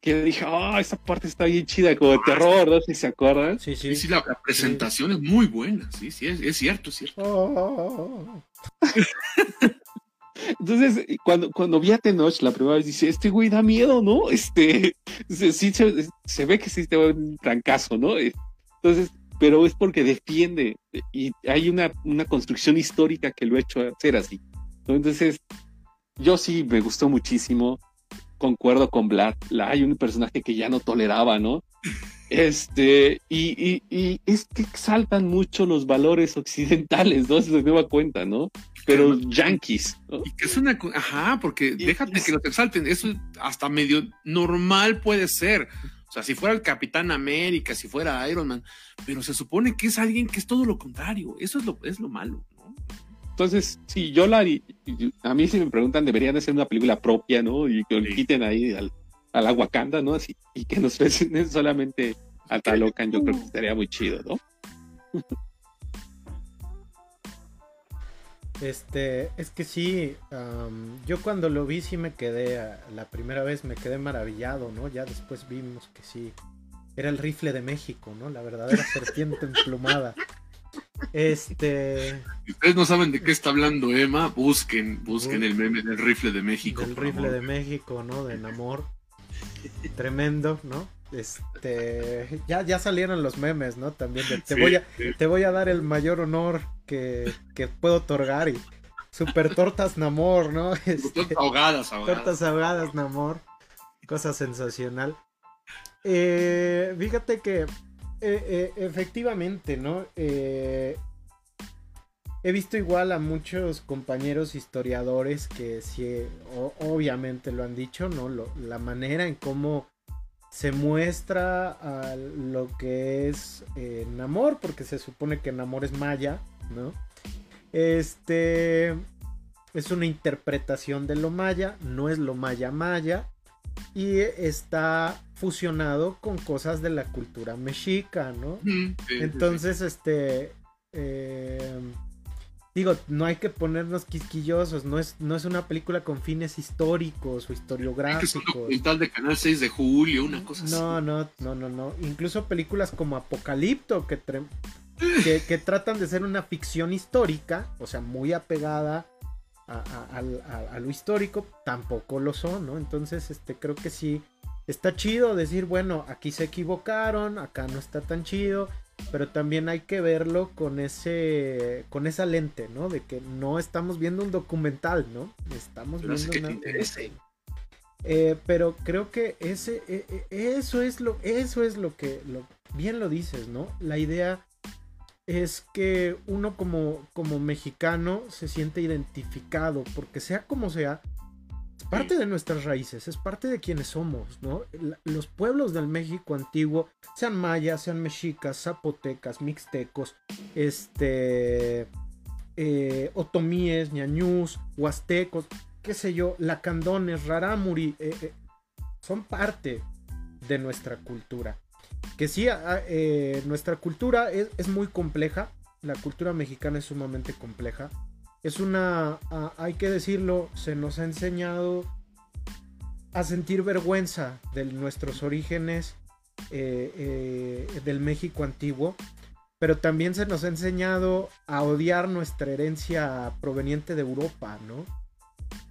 que dije, ah, esa parte está bien chida, como de terror, no sé si se acuerdan. Sí, sí. sí, la, presentación es muy buena, sí, sí, es, cierto, es cierto. Oh. Entonces, cuando, cuando vi a Tenoch la primera vez, dice, este güey da miedo, ¿no? Este, sí, se, ve que sí te va un trancazo, ¿no? Entonces, pero es porque defiende y hay una, una construcción histórica que lo ha hecho hacer así. Entonces, yo sí me gustó muchísimo, concuerdo con Vlad, la, hay un personaje que ya no toleraba, ¿no? Este, y, y, es que exaltan mucho los valores occidentales, ¿no? Se me cuenta, ¿no? Pero yankees. ¿no? Y que es una. Ajá, porque déjate que los exalten. Eso hasta medio normal puede ser. O sea, si fuera el Capitán América, si fuera Iron Man, pero se supone que es alguien que es todo lo contrario. Eso es lo, es lo malo, ¿no? Entonces, sí, yo la. A mí, si me preguntan, deberían hacer una película propia, ¿no? Y que le quiten ahí al, a la Wakanda, ¿no? Así, y que nos presenten solamente a Talocan, yo creo que estaría muy chido, ¿no? Este, es que sí, yo cuando lo vi sí me quedé, la primera vez me quedé maravillado, ¿no? Ya después vimos que sí, era el rifle de México, ¿no? La verdadera serpiente emplumada. Este. Si ustedes no saben de qué está hablando Emma, busquen, busquen el meme del rifle de México. El rifle de México, ¿no? De Namor. Tremendo, ¿no? Este, ya, ya salieron los memes, ¿no? También te, voy a, te voy a dar el mayor honor que, puedo otorgar y super tortas Namor, ¿no? Este, tortas ahogadas, ahogadas. Tortas ahogadas Namor, cosa sensacional. Eh, fíjate que eh, eh, efectivamente, ¿no? he visto igual a muchos compañeros historiadores que sí, obviamente lo han dicho, ¿no? la manera en cómo se muestra a lo que es eh, Namor, porque se supone que Namor es maya, ¿no? Este es una interpretación de lo maya, no es lo maya maya, y está fusionado con cosas de la cultura mexica, ¿no? Entonces, este, eh, digo, no hay que ponernos quisquillosos, no es, no es una película con fines históricos o historiográficos. Es un documental de Canal 6 de julio, una cosa no, así. No, no, no, no, Incluso películas como Apocalipto, que, que, tratan de ser una ficción histórica, o sea, muy apegada a, lo histórico, tampoco lo son, ¿no? Entonces, este, creo que sí, está chido decir, bueno, aquí se equivocaron, acá no está tan chido pero también hay que verlo con ese con esa lente, ¿no? De que no estamos viendo un documental, ¿no? Estamos viendo una, eh, pero creo que ese e, e, eso es lo eso es lo que lo, bien lo dices, ¿no? La idea es que uno como como mexicano se siente identificado porque sea como sea parte de nuestras raíces, es parte de quienes somos, ¿no? Los pueblos del México antiguo, sean mayas, sean mexicas, zapotecas, mixtecos, este, eh, otomíes, ñañús, huastecos, qué sé yo, lacandones, rarámuri, eh, eh, son parte de nuestra cultura. Que sí, nuestra cultura es, es muy compleja, la cultura mexicana es sumamente compleja es una, hay que decirlo, se nos ha enseñado a sentir vergüenza de nuestros orígenes eh, eh, del México antiguo, pero también se nos ha enseñado a odiar nuestra herencia proveniente de Europa, ¿no?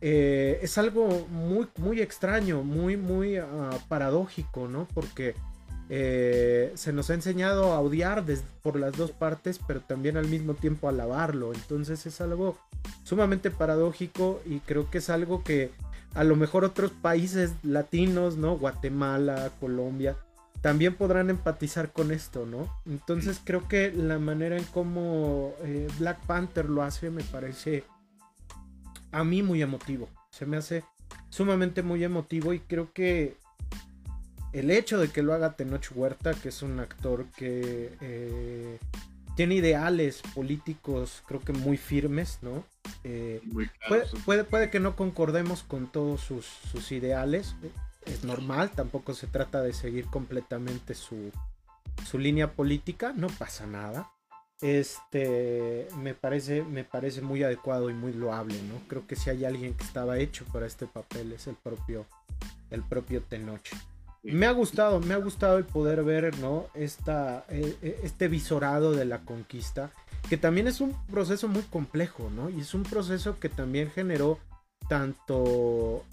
Eh, es algo muy, muy extraño, muy, muy ah, paradójico, ¿no? Porque eh, se nos ha enseñado a odiar por las dos partes, pero también al mismo tiempo a alabarlo. Entonces es algo sumamente paradójico y creo que es algo que a lo mejor otros países latinos, ¿no? Guatemala, Colombia, también podrán empatizar con esto, ¿no? Entonces creo que la manera en cómo eh, Black Panther lo hace me parece a mí muy emotivo. Se me hace sumamente muy emotivo y creo que el hecho de que lo haga Tenoch Huerta, que es un actor que eh, tiene ideales políticos, creo que muy firmes, ¿no? Eh, puede, puede, que no concordemos con todos sus, ideales, es normal, tampoco se trata de seguir completamente su, su línea política, no pasa nada. Este me parece, me parece muy adecuado y muy loable, ¿no? Creo que si hay alguien que estaba hecho para este papel es el propio, el propio Tenoch me ha gustado, me ha gustado el poder ver, ¿no? Esta, eh, eh, este visorado de la conquista, que también es un proceso muy complejo, ¿no? Y es un proceso que también generó tanto,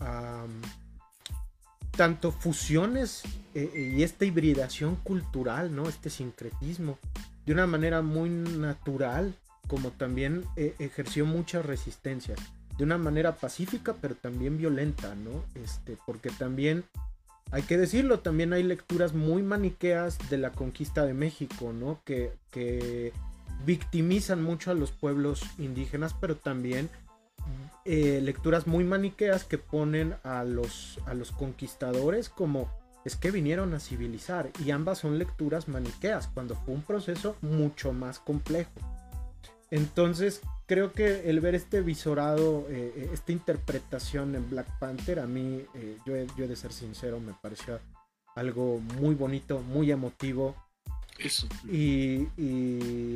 tanto fusiones eh, y esta hibridación cultural, ¿no? Este sincretismo, de una manera muy natural, como también ejerció muchas resistencias, de una manera pacífica, pero también violenta, ¿no? Este, porque también hay que decirlo, también hay lecturas muy maniqueas de la conquista de México, ¿no? Que, victimizan mucho a los pueblos indígenas, pero también eh, lecturas muy maniqueas que ponen a los, a los conquistadores como es que vinieron a civilizar y ambas son lecturas maniqueas cuando fue un proceso mucho más complejo. Entonces creo que el ver este visorado, eh, eh, esta interpretación en Black Panther, a mí, eh, yo, he, de ser sincero, me pareció algo muy bonito, muy emotivo. Eso. Y,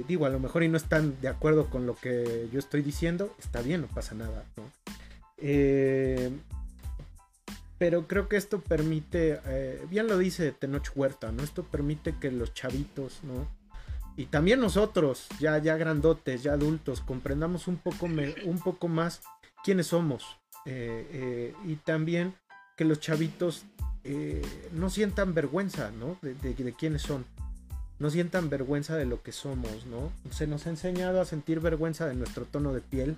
digo, a lo mejor y no están de acuerdo con lo que yo estoy diciendo, está bien, no pasa nada, pero creo que esto permite, bien lo dice Tenoch Huerta, ¿no? Esto permite que los chavitos, ¿no? Y también nosotros, ya, ya grandotes, ya adultos, comprendamos un poco, un poco más quiénes somos. Eh, eh, y también que los chavitos eh, no sientan vergüenza, ¿no? De, de, quiénes son. No sientan vergüenza de lo que somos, ¿no? Se nos ha enseñado a sentir vergüenza de nuestro tono de piel,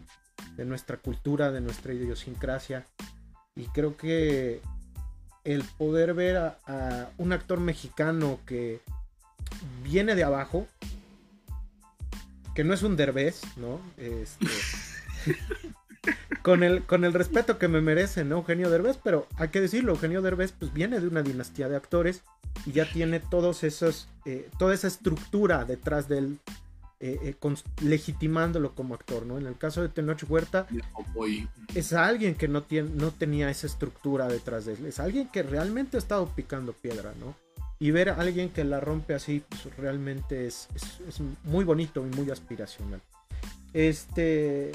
de nuestra cultura, de nuestra idiosincrasia. Y creo que el poder ver a un actor mexicano que viene de abajo, que no es un derbez, ¿no? Este, con, el, con el respeto que me merece, ¿no? Eugenio Derbez, pero hay que decirlo, Eugenio Derbez pues viene de una dinastía de actores y ya tiene todos esos, eh, toda esa estructura detrás de él, eh, eh, legitimándolo como actor, ¿no? En el caso de Tenoch Huerta, es alguien que no, tiene, no tenía esa estructura detrás de él, es alguien que realmente ha estado picando piedra, ¿no? Y ver a alguien que la rompe así, pues realmente es, es muy bonito y muy aspiracional. Este,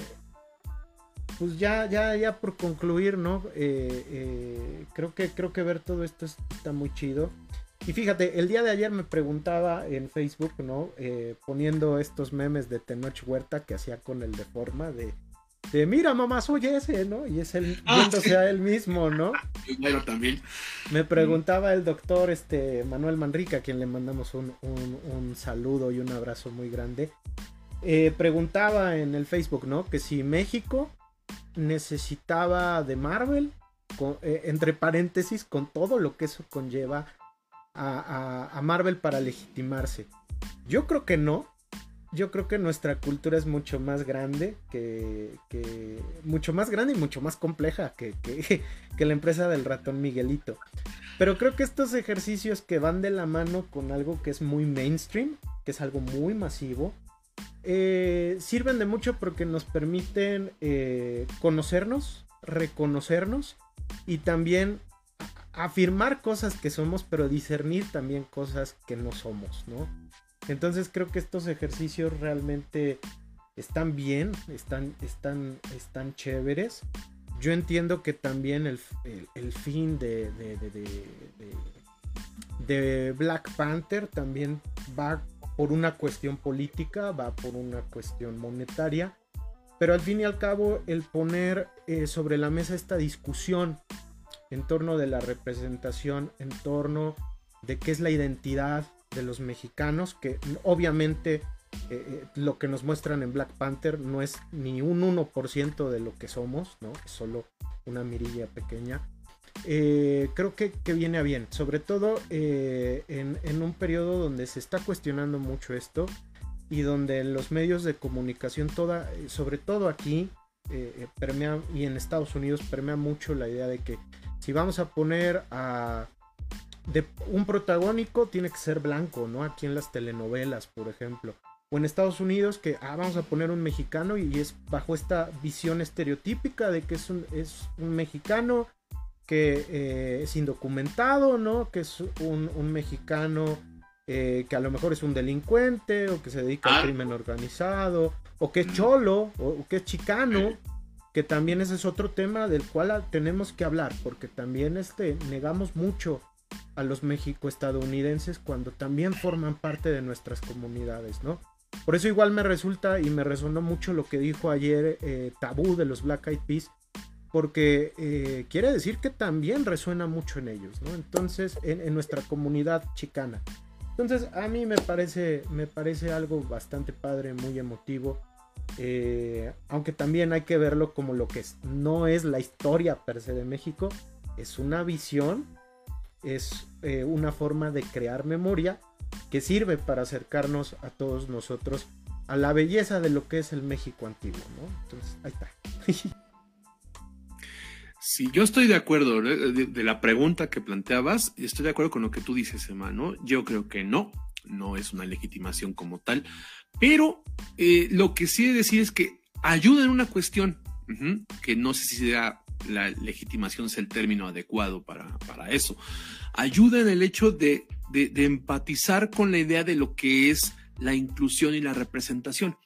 pues ya, ya, ya por concluir, ¿no? Eh, eh, creo, que, creo que ver todo esto está muy chido. Y fíjate, el día de ayer me preguntaba en Facebook, ¿no? Eh, poniendo estos memes de Tenoch Huerta que hacía con el de forma de, de mira mamá, soy ese, ¿no? Y es él ah, viéndose a él mismo, ¿no? Bueno, también. Me preguntaba el doctor este, Manuel Manrica, a quien le mandamos un, un saludo y un abrazo muy grande. preguntaba en el Facebook, ¿no? Que si México necesitaba de Marvel, eh, entre paréntesis, con todo lo que eso conlleva a, Marvel para legitimarse. Yo creo que no. Yo creo que nuestra cultura es mucho más grande que, mucho más grande y mucho más compleja que, la empresa del ratón Miguelito. Pero creo que estos ejercicios que van de la mano con algo que es muy mainstream, que es algo muy masivo, eh, sirven de mucho porque nos permiten eh, conocernos, reconocernos y también afirmar cosas que somos, pero discernir también cosas que no somos, ¿no? Entonces creo que estos ejercicios realmente están bien, están, están, están chéveres. Yo entiendo que también el, fin de, de, de, Black Panther también va por una cuestión política, va por una cuestión monetaria, pero al fin y al cabo el poner eh, sobre la mesa esta discusión en torno de la representación, en torno de qué es la identidad de los mexicanos, que obviamente eh, eh, lo que nos muestran en Black Panther no es ni un 1% de lo que somos, ¿no? Es solo una mirilla pequeña. Eh, creo que, viene a bien, sobre todo eh, en, un periodo donde se está cuestionando mucho esto y donde los medios de comunicación, toda, sobre todo aquí, eh, permea, y en Estados Unidos permea mucho la idea de que si vamos a poner a de un protagónico tiene que ser blanco, ¿no? Aquí en las telenovelas, por ejemplo. O en Estados Unidos que ah, vamos a poner un mexicano y es bajo esta visión estereotípica de que es un, es un mexicano que eh, es indocumentado, ¿no? Que es un, mexicano eh, que a lo mejor es un delincuente o que se dedica al ah. crimen organizado o que es cholo o, que es chicano, que también ese es otro tema del cual tenemos que hablar porque también este, negamos mucho a los México-estadounidenses cuando también forman parte de nuestras comunidades, ¿no? Por eso igual me resulta y me resonó mucho lo que dijo ayer eh, Tabú de los Black Eyed Peas, porque eh, quiere decir que también resuena mucho en ellos, ¿no? Entonces, en, nuestra comunidad chicana. Entonces, a mí me parece, me parece algo bastante padre, muy emotivo. Eh, aunque también hay que verlo como lo que es. No es la historia per se de México, es una visión, es eh, una forma de crear memoria que sirve para acercarnos a todos nosotros a la belleza de lo que es el México antiguo. Entonces, ahí está. Sí, yo estoy de acuerdo de, la pregunta que planteabas, estoy de acuerdo con lo que tú dices, hermano. Yo creo que no, no es una legitimación como tal, pero eh, lo que sí decir es que ayuda en una cuestión, que no sé si la legitimación es el término adecuado para, para eso. Ayuda en el hecho de, de, empatizar con la idea de lo que es la inclusión y la representación.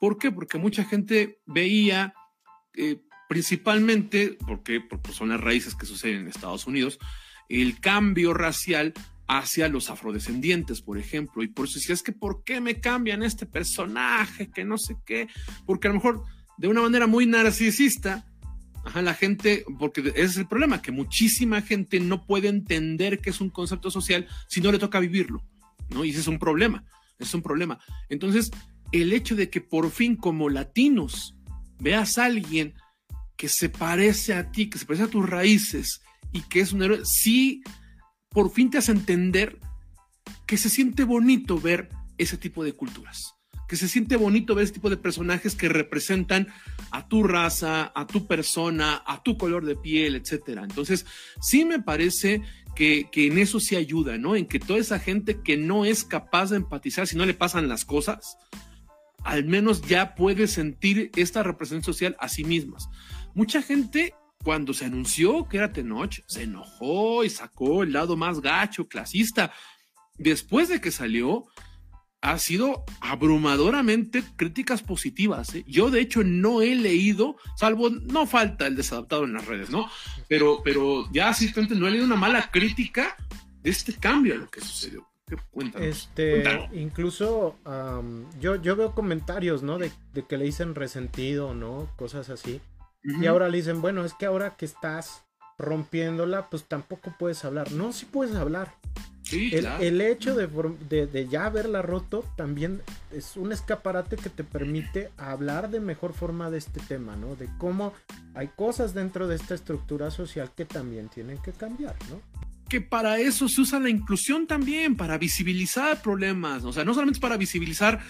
¿Por qué? Porque mucha gente veía eh, principalmente porque, son las raíces que suceden en Estados Unidos, el cambio racial hacia los afrodescendientes, por ejemplo, y por eso decía, es que ¿por qué me cambian este personaje? Que no sé qué, porque a lo mejor de una manera muy narcisista, ajá, la gente, porque ese es el problema, que muchísima gente no puede entender que es un concepto social si no le toca vivirlo, ¿no? Y ese es un problema, es un problema. Entonces, el hecho de que por fin como latinos veas a alguien que se parece a ti, que se parece a tus raíces y que es un héroe, sí, por fin te hace entender que se siente bonito ver ese tipo de culturas, que se siente bonito ver este tipo de personajes que representan a tu raza, a tu persona, a tu color de piel, etcétera. Entonces, sí me parece que, que, en eso sí ayuda, ¿no? En que toda esa gente que no es capaz de empatizar si no le pasan las cosas, al menos ya puede sentir esta representación social a sí mismas. Mucha gente cuando se anunció que era Tenoch, se enojó y sacó el lado más gacho, clasista. Después de que salió, ha sido abrumadoramente críticas positivas. ¿eh? Yo, de hecho, no he leído, salvo, no falta el desadaptado en las redes, ¿no? Pero, pero ya simplemente no he leído una mala crítica de este cambio a lo que sucedió. ¿Qué Este, incluso yo, yo veo comentarios, ¿no? De, de, que le dicen resentido, ¿no? Cosas así. Y ahora le dicen, bueno, es que ahora que estás rompiéndola, pues tampoco puedes hablar. No, sí puedes hablar. Sí, el, el, hecho de, de, ya haberla roto también es un escaparate que te permite hablar de mejor forma de este tema, ¿no? De cómo hay cosas dentro de esta estructura social que también tienen que cambiar, ¿no? Que para eso se usa la inclusión también, para visibilizar problemas, o sea, no solamente para visibilizar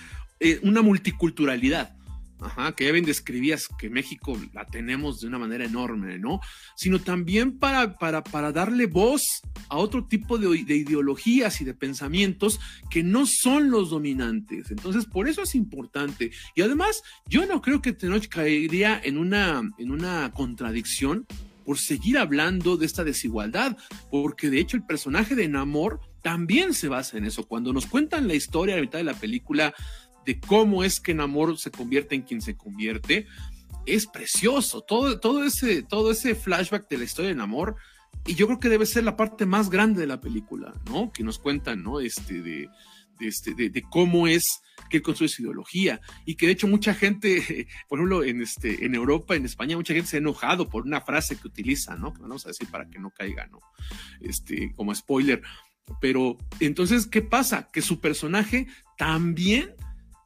eh, una multiculturalidad, Ajá, que ya bien describías que México la tenemos de una manera enorme, ¿no? Sino también para, para, para darle voz a otro tipo de, de, ideologías y de pensamientos que no son los dominantes. Entonces, por eso es importante. Y además, yo no creo que Tenoch caería en una, en una contradicción por seguir hablando de esta desigualdad, porque de hecho el personaje de Namor también se basa en eso. Cuando nos cuentan la historia a la mitad de la película, de cómo es que Namor se convierte en quien se convierte, es precioso. Todo, todo, ese, todo ese flashback de la historia de Namor, y yo creo que debe ser la parte más grande de la película, ¿no? Que nos cuentan, ¿no? Este, de, este, de, cómo es que él construye su ideología y que de hecho mucha gente, por ejemplo, en, este, en Europa, en España, mucha gente se ha enojado por una frase que utiliza, ¿no? Vamos a decir para que no caiga, ¿no? Este, como spoiler. Pero entonces, ¿qué pasa? Que su personaje también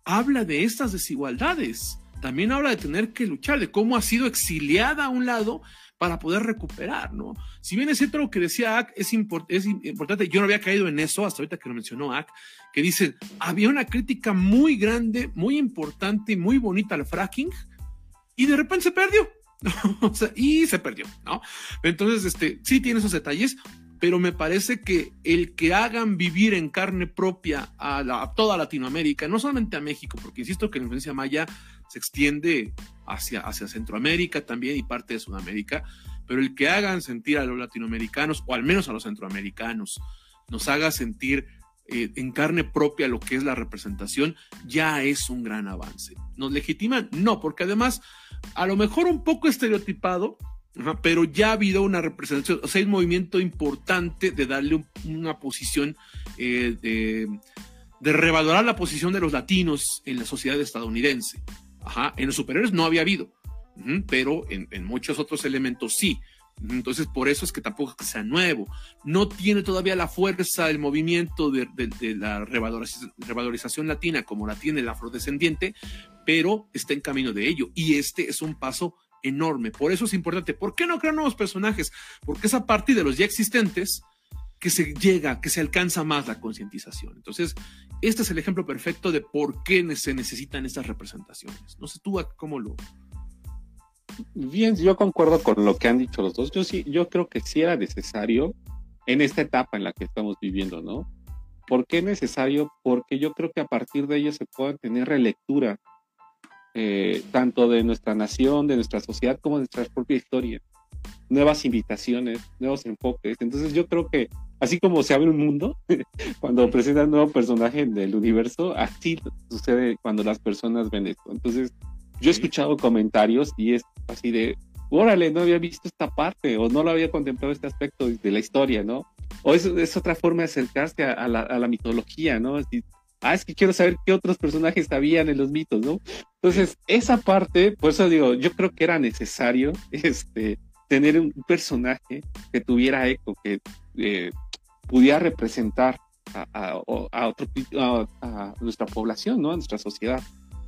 habla de estas desigualdades. También habla de tener que luchar, de cómo ha sido exiliada a un lado para poder recuperar, ¿no? Si bien es cierto lo que decía Ak, es, es importante, yo no había caído en eso hasta ahorita que lo mencionó Ak, que dice, había una crítica muy grande, muy importante muy bonita al fracking, y de repente se perdió, y se perdió, ¿no? Entonces, este, sí tiene esos detalles, pero me parece que el que hagan vivir en carne propia a, toda Latinoamérica, no solamente a México, porque insisto que la influencia maya se extiende hacia, hacia Centroamérica también y parte de Sudamérica, pero el que hagan sentir a los latinoamericanos, o al menos a los centroamericanos, nos haga sentir eh, en carne propia lo que es la representación, ya es un gran avance. ¿Nos legitiman? No, porque además, a lo mejor un poco estereotipado, pero ya ha habido una representación, o sea, hay un movimiento importante de darle una posición, eh, de, revalorar la posición de los latinos en la sociedad estadounidense. Ajá, en los superiores no había habido, pero en, muchos otros elementos sí. Entonces, por eso es que tampoco es que sea nuevo. No tiene todavía la fuerza el movimiento de, de la revalorización, revalorización, latina como la tiene el afrodescendiente, pero está en camino de ello. Y este es un paso enorme. Por eso es importante. ¿Por qué no crear nuevos personajes? Porque es a partir de los ya existentes que se llega, que se alcanza más la concientización. Entonces, este es el ejemplo perfecto de por qué se necesitan estas representaciones. No sé tú cómo lo... Bien, yo concuerdo con lo que han dicho los dos. Yo sí, yo creo que sí era necesario en esta etapa en la que estamos viviendo, ¿no? ¿Por qué necesario? Porque yo creo que a partir de ello se puede tener relectura eh, tanto de nuestra nación, de nuestra sociedad, como de nuestra propia historia. Nuevas invitaciones, nuevos enfoques. Entonces yo creo que así como se abre un mundo, cuando presenta un nuevo personaje del universo, así sucede cuando las personas ven esto. Entonces yo he escuchado comentarios y es así de, órale, no había visto esta parte o no lo había contemplado este aspecto de la historia, ¿no? O es, es otra forma de acercarse a, la, a la, mitología, ¿no? Así, ah, es que quiero saber qué otros personajes habían en los mitos, ¿no? Entonces, esa parte, por eso digo, yo creo que era necesario este, tener un personaje que tuviera eco, que eh, pudiera representar a, a, nuestra población, ¿no? A nuestra sociedad.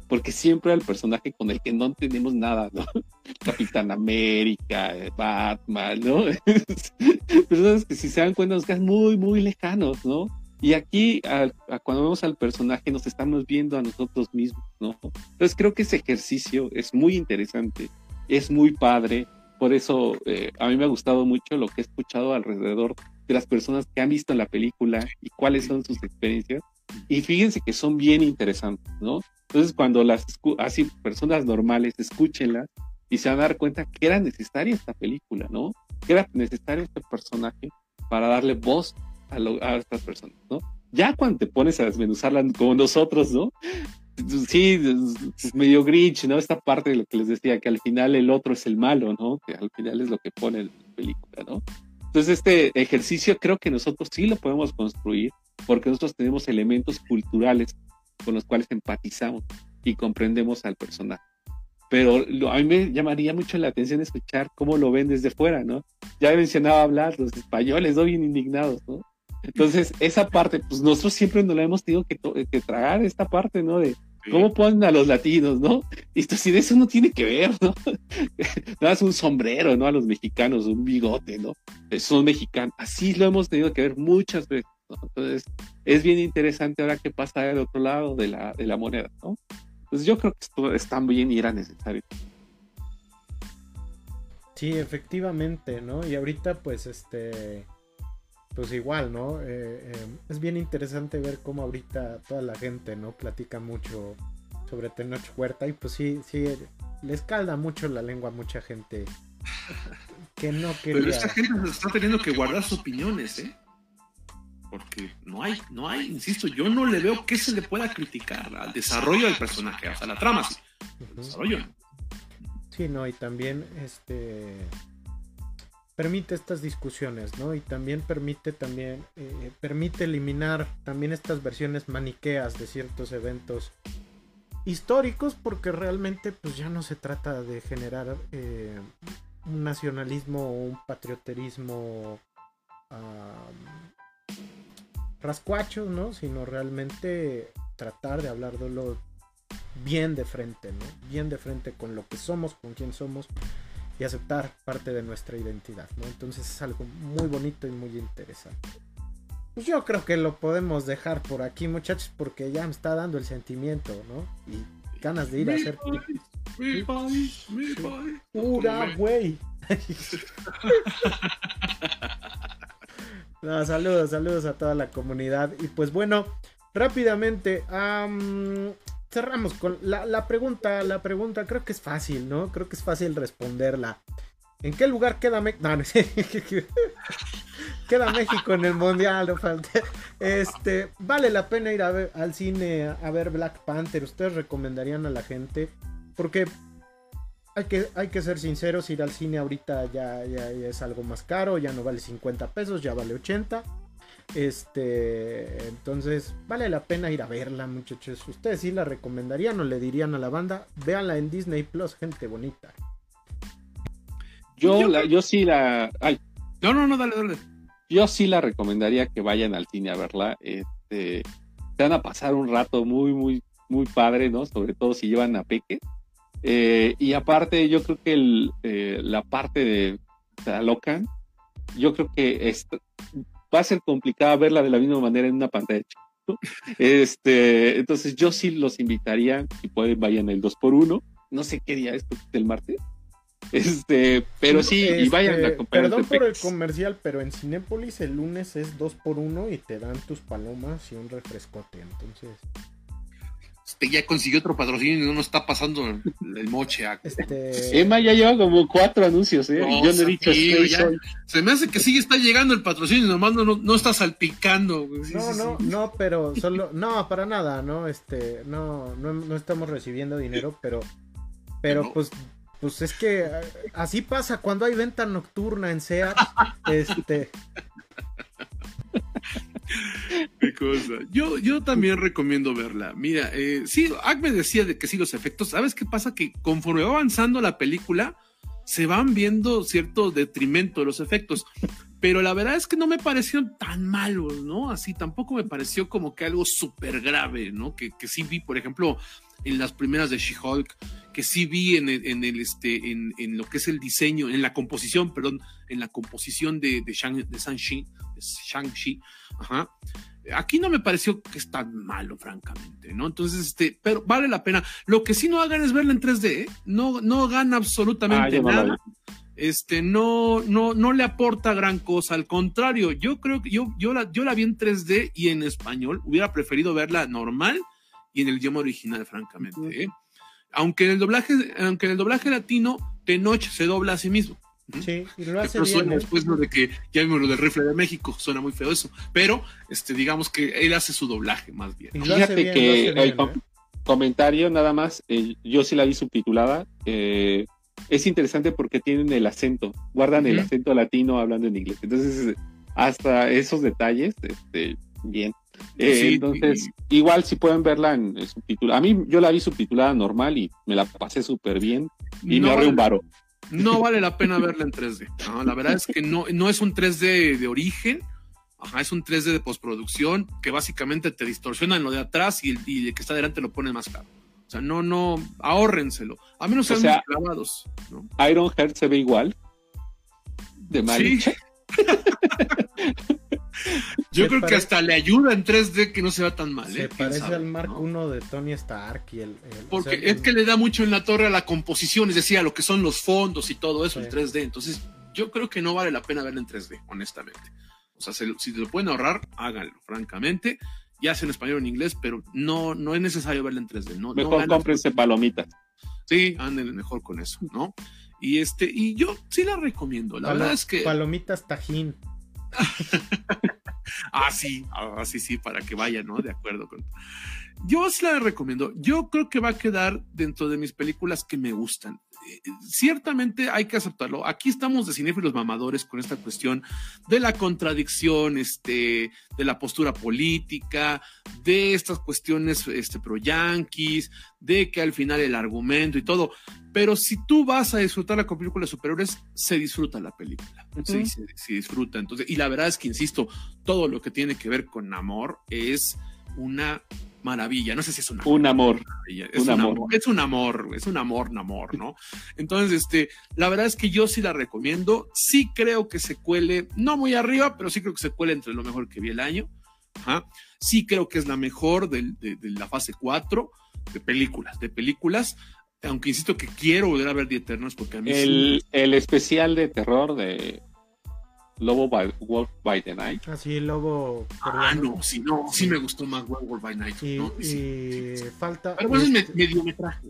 Porque siempre el personaje con el que no tenemos nada, ¿no? Capitán América, Batman, ¿no? Personas que si se dan cuenta nos quedan muy, muy lejanos, ¿no? Y aquí, cuando vemos al personaje, nos estamos viendo a nosotros mismos, ¿no? Entonces creo que ese ejercicio es muy interesante, es muy padre. Por eso eh, a mí me ha gustado mucho lo que he escuchado alrededor de las personas que han visto la película y cuáles son sus experiencias. Y fíjense que son bien interesantes, ¿no? Entonces, cuando las así personas normales escúchenla y se van a dar cuenta que era necesaria esta película, ¿no? Que era necesario este personaje para darle voz a, estas personas, ¿no? Ya cuando te pones a desmenuzarla como nosotros, ¿no? Sí, medio grinch, ¿no? Esta parte de lo que les decía, que al final el otro es el malo, ¿no? Que al final es lo que pone la película, ¿no? Entonces, este ejercicio creo que nosotros sí lo podemos construir porque nosotros tenemos elementos culturales con los cuales empatizamos y comprendemos al personaje. Pero a mí me llamaría mucho la atención escuchar cómo lo ven desde fuera, ¿no? Ya he mencionado hablar, los españoles, ¿no? Bien indignados, ¿no? Entonces, esa parte, pues nosotros siempre nos la hemos tenido que, que tragar, esta parte, ¿no? De cómo ponen a los latinos, ¿no? Y esto sí, de eso no tiene que ver, ¿no? Nada es un sombrero, ¿no? A los mexicanos, un bigote, ¿no? Son mexicanos. Así lo hemos tenido que ver muchas veces, ¿no? Entonces, es bien interesante ahora qué pasa del otro lado de la, de la moneda, ¿no? Entonces, yo creo que esto está bien y era necesario. Sí, efectivamente, ¿no? Y ahorita, pues, este pues igual, ¿no? Eh, eh, es bien interesante ver cómo ahorita toda la gente, ¿no? Platica mucho sobre Tenoch Huerta y pues sí, sí, le escalda mucho la lengua a mucha gente que no quería... Pero esta gente está teniendo que guardar sus opiniones, ¿eh? Porque no hay, no hay, insisto, yo no le veo que se le pueda criticar al desarrollo del personaje, hasta la trama, sí. desarrollo. Sí, no, y también este permite estas discusiones, ¿no? Y también permite también eh, permite eliminar también estas versiones maniqueas de ciertos eventos históricos, porque realmente pues ya no se trata de generar eh, un nacionalismo o un patrioterismo rascuachos, ¿no? Sino realmente tratar de hablar de lo bien de frente, ¿no? Bien de frente con lo que somos, con quién somos y aceptar parte de nuestra identidad, ¿no? Entonces es algo muy bonito y muy interesante. Pues yo creo que lo podemos dejar por aquí, muchachos, porque ya me está dando el sentimiento, ¿no? Y ganas de ir a hacer. Mi país, mi país, Pura, güey. saludos, saludos a toda la comunidad. Y pues bueno, rápidamente, cerramos con la, pregunta. La pregunta creo que es fácil, ¿no? Creo que es fácil responderla. ¿En qué lugar queda México? No, queda México en el mundial, Este, vale la pena ir al cine a ver Black Panther. ¿Ustedes recomendarían a la gente? Porque hay que, hay que ser sinceros, ir al cine ahorita ya, ya es algo más caro, ya no vale 50 pesos, ya vale 80. Este, entonces vale la pena ir a verla, muchachos. ¿Ustedes sí la recomendarían o le dirían a la banda? Véanla en Disney Plus, gente bonita. Yo, la, yo sí la. Ay. No, no, no, dale, dale. Yo sí la recomendaría que vayan al cine a verla. Este, se van a pasar un rato muy, muy, muy padre, ¿no? Sobre todo si llevan a Peque. Eh, y aparte, yo creo que el, eh, la parte de Locan, yo creo que es, va a ser complicado verla de la misma manera en una pantalla. Este, entonces yo sí los invitaría, si pueden, vayan el 2 por 1 No sé qué día es, el martes. Este, pero sí, y vayan a este, comprar. Perdón por el comercial, pero en Cinépolis el lunes es 2 por 1 y te dan tus palomas y un refrescote. Entonces, este, ya consiguió otro patrocinio y no nos está pasando el, moche. Este... Emma ya lleva como cuatro anuncios, ¿eh? yo no he dicho Se me hace que sigue está llegando el patrocinio, nomás no, no, está salpicando. no, no, no, pero solo, no, para nada, no, este, no, no, no estamos recibiendo dinero, pero, pero pues, pues es que así pasa cuando hay venta nocturna en SEAT, este. Yo, yo también recomiendo verla. Mira, eh, sí, Agme decía de que sí, los efectos. ¿Sabes qué pasa? Que conforme va avanzando la película, se van viendo cierto detrimento de los efectos. Pero la verdad es que no me parecieron tan malos, ¿no? Así tampoco me pareció como que algo súper grave, ¿no? Que, que sí vi, por ejemplo, en las primeras de She-Hulk, que sí vi en el, en el este, en, en, lo que es el diseño, en la composición, perdón, en la composición de, de, Shang, de Shang-Chi, Shang-Chi, ajá, aquí no me pareció que es tan malo, francamente, ¿no? Entonces, este, pero vale la pena. Lo que sí no hagan es verla en 3D, ¿eh? No, no gana absolutamente Ah, nada. Este, no, no, no le aporta gran cosa. Al contrario, yo creo que yo, yo la, yo la vi en 3D y en español. Hubiera preferido verla normal y en el idioma original, francamente, ¿eh? Aunque en el doblaje, aunque en el doblaje latino, Tenoch se dobla a sí mismo. Sí, y lo hace bien. ¿eh? después lo de que ya vimos lo del rifle de México, suena muy feo eso, pero este digamos que él hace su doblaje más bien. ¿no? Fíjate bien, que el bien, com- ¿eh? comentario nada más, eh, yo sí la vi subtitulada. eh, es interesante porque tienen el acento, guardan el Ujú. acento latino hablando en inglés. Entonces, hasta esos detalles, este, bien. Eh, Sí, entonces, igual si pueden verla en, en subtitulada. A mí yo la vi subtitulada normal y me la pasé súper bien y no, me ahorré un varo. no vale la pena verla en 3D. ¿no? La verdad es que no, no es un 3D de origen, ajá, es un 3D de postproducción que básicamente te distorsiona en lo de atrás y el, y el que está adelante lo pone más claro. O sea, no, no, ahórrenselo. A menos O sean sea, muy clavados, ¿no? Iron Heart se ve igual. De. Sí. Yo Se creo que hasta le ayuda en 3D que no se va tan mal. Se ¿eh? ¿Quién parece sabe, al Mark no? 1 de Tony Stark y el. el- o Porque sea, es que le da mucho en la torre a la composición, es decir, a lo que son los fondos y todo eso Sí. en 3D. Entonces, yo creo que no vale la pena verlo en 3D, honestamente. O sea, se- si te lo pueden ahorrar, háganlo, francamente. Ya sea en español o en inglés, pero no, no es necesario verlo en 3D. No, no Mejor cómprense palomitas. Sí, anden mejor con eso, ¿no? Y este, y yo sí la recomiendo. La verdad es que. Palomitas Tajín. Ah, sí, ah, sí, sí, para que vayan, ¿no? De acuerdo con. Yo sí la recomiendo. Yo creo que va a quedar dentro de mis películas que me gustan. Ciertamente hay que aceptarlo. Aquí estamos de cinéfilos mamadores con esta cuestión de la contradicción, este, de la postura política, de estas cuestiones, este, pro yanquis, de que al final el argumento y todo. Pero si tú vas a disfrutar la película de superhéroes, se disfruta la película. Sí, se, se disfruta. Entonces, y la verdad es que, insisto, todo lo que tiene que ver con amor es una maravilla. No sé si es una Un amor. Es un un, amor. amor. Es un amor, es un amor, un amor, ¿no? Entonces, este, la verdad es que yo sí la recomiendo. Sí creo que se cuele, no muy arriba, pero sí creo que se cuele entre lo mejor que vi el año. Ajá. Sí creo que es la mejor de, de la fase 4 de películas, de películas. Aunque insisto que quiero volver a ver The Eternals porque a mí sí- El, el especial de terror de Lobo by, Wolf by the Night. Así, lobo. Ah, peruano. no, sí, no, sí me gustó más Werewolf by Night. Y, ¿no? y Sí, sí, sí. falta. Pero bueno, es este, me- mediometraje.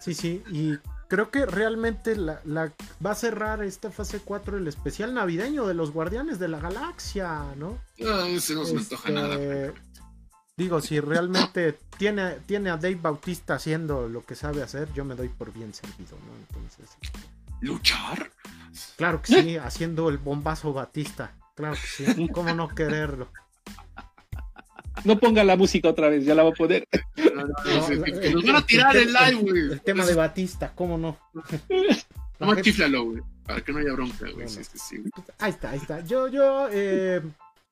Sí, sí, y creo que realmente la, la- va a cerrar esta fase 4 el especial navideño de los Guardianes de la Galaxia, ¿no? Ah, ese no se me antoja Este, nada. Digo, si realmente tiene, tiene a Dave Bautista haciendo lo que sabe hacer, yo me doy por bien servido, ¿no? Entonces, ¿Luchar? Claro que sí, haciendo el bombazo Batista, claro que sí, ¿cómo no quererlo? No ponga la música otra vez, ya la va a poner. No, no, no, sí, que nos van a tirar el live, güey. El tema de Batista, ¿cómo no? No más chiflalo, güey. Para que no haya bronca, güey. Sí, sí, sí. Ahí está, ahí está. Yo, yo, eh,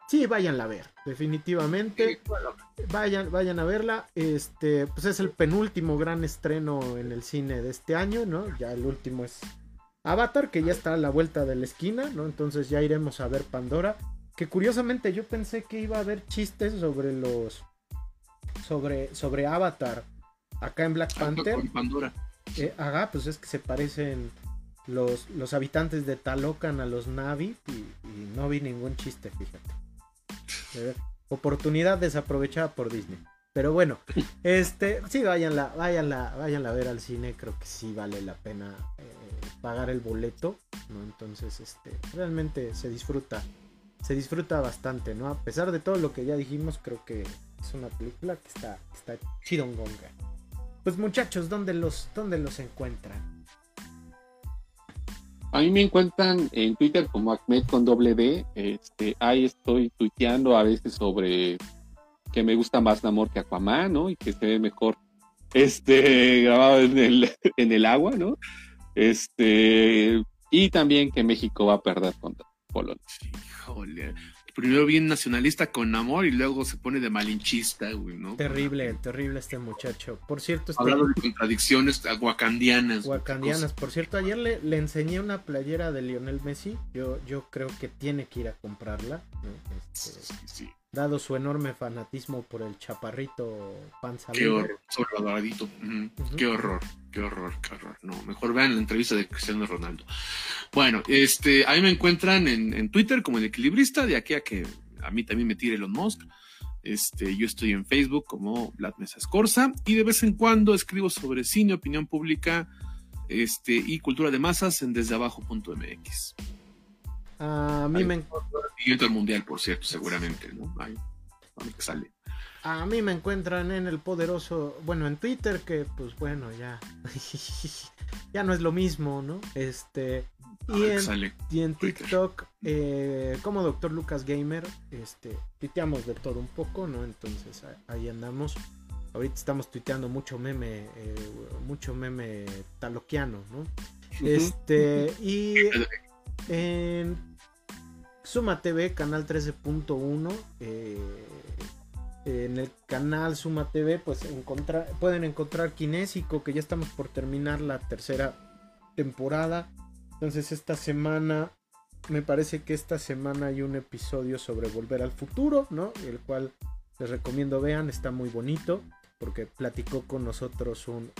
sí, váyanla a ver, definitivamente. Vayan, vayan a verla. Este, pues es el penúltimo gran estreno en el cine de este año, ¿no? Ya el último es Avatar, que ya está a la vuelta de la esquina, ¿no? Entonces ya iremos a ver Pandora. Que curiosamente yo pensé que iba a haber chistes sobre los. sobre, sobre Avatar. Acá en Black Panther. Con Pandora. Eh, ajá, pues es que se parecen los, los habitantes de Talocan a los Navi y, y no vi ningún chiste, fíjate. Eh, oportunidad desaprovechada por Disney. Pero bueno, este, sí, váyanla, váyanla, váyanla a ver al cine, creo que sí vale la pena eh, pagar el boleto, ¿no? Entonces, este, realmente se disfruta, se disfruta bastante, ¿no? A pesar de todo lo que ya dijimos, creo que es una película que está, está chidongonga. Pues muchachos, ¿dónde los, dónde los encuentran? A mí me encuentran en Twitter como Ahmed con doble D. Este, ahí estoy tuiteando a veces sobre que me gusta más Namor que Aquaman, ¿no? Y que se ve mejor este grabado en el, en el agua, ¿no? Este, y también que México va a perder contra Polonia. Híjole. Primero bien nacionalista con amor y luego se pone de malinchista, güey, ¿no? Terrible, terrible este muchacho. Por cierto, este Hablando de contradicciones wakandianas. Wakandianas. Por cierto, ayer le, le enseñé una playera de Lionel Messi. Yo, yo creo que tiene que ir a comprarla. ¿no? Este, Sí, sí. Dado su enorme fanatismo por el chaparrito panza. Qué horror, sobrevaloradito. Qué horror, qué horror, qué horror. No, mejor vean la entrevista de Cristiano Ronaldo. Bueno, este, ahí me encuentran en, Twitter como el equilibrista, de aquí a que a mí también me tire Elon Musk. Este, yo estoy en Facebook como Vlad Mesa Escorza y de vez en cuando escribo sobre cine, opinión pública este, y cultura de masas en desdeabajo.mx. A mí me encuentran. el mundial, por cierto, seguramente, ¿no? Ahí, que sale. A mí me encuentran en el poderoso, bueno, en Twitter, que pues bueno, ya, ya no es lo mismo, ¿no? Este, y, en, y en, TikTok, eh, como Doctor Lucas Gamer, este, tuiteamos de todo un poco, ¿no? Entonces ahí andamos. Ahorita estamos tuiteando mucho meme, eh, mucho meme taloquiano, ¿no? Este, y en Suma TV, canal 13.1. Eh, en el canal Suma TV, pues pueden encontrar Kinésico, que ya estamos por terminar la tercera temporada. Entonces, esta semana, me parece que esta semana hay un episodio sobre Volver al Futuro, ¿no? El cual les recomiendo vean, está muy bonito porque platicó con nosotros un,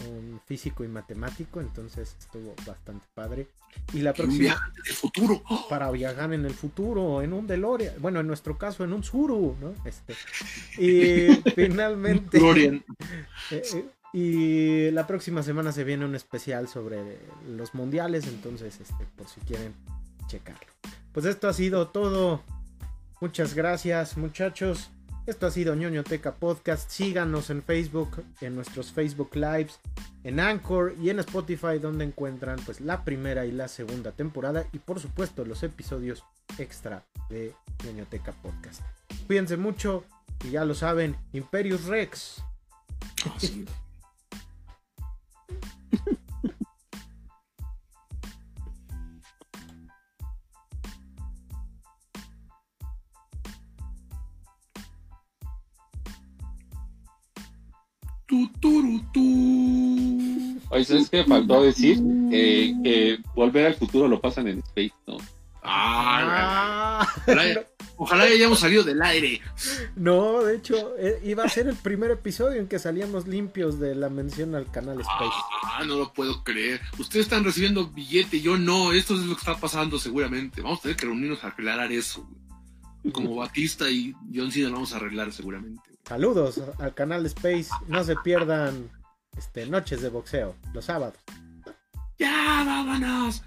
físico y matemático, entonces estuvo bastante padre. Y la próxima... futuro. Para viajar en el futuro, en un DeLorean, bueno, en nuestro caso en un Suru, ¿no? Este, y finalmente... Eh, eh, y la próxima semana se viene un especial sobre los mundiales, entonces, este, por si quieren checarlo. Pues esto ha sido todo. Muchas gracias, muchachos. Esto ha sido ñoñoteca Podcast. Síganos en Facebook, en nuestros Facebook Lives, en Anchor y en Spotify, donde encuentran pues la primera y la segunda temporada y por supuesto los episodios extra de ñoñoteca Podcast. Cuídense mucho y ya lo saben, Imperius Rex. Oye, ¿sabes qué faltó decir? Eh, que volver al futuro lo pasan en Space, ¿no? Ah, ojalá, hayamos salido del aire. No, de hecho, eh, iba a ser el primer episodio en que salíamos limpios de la mención al canal Space. Ah, no lo puedo creer. Ustedes están recibiendo billete, yo no. Esto es lo que está pasando seguramente. Vamos a tener que reunirnos a aclarar eso. Como Batista y John Cena lo vamos a arreglar seguramente. Saludos al canal Space. No se pierdan este, noches de boxeo, los sábados. Ya, vámonos.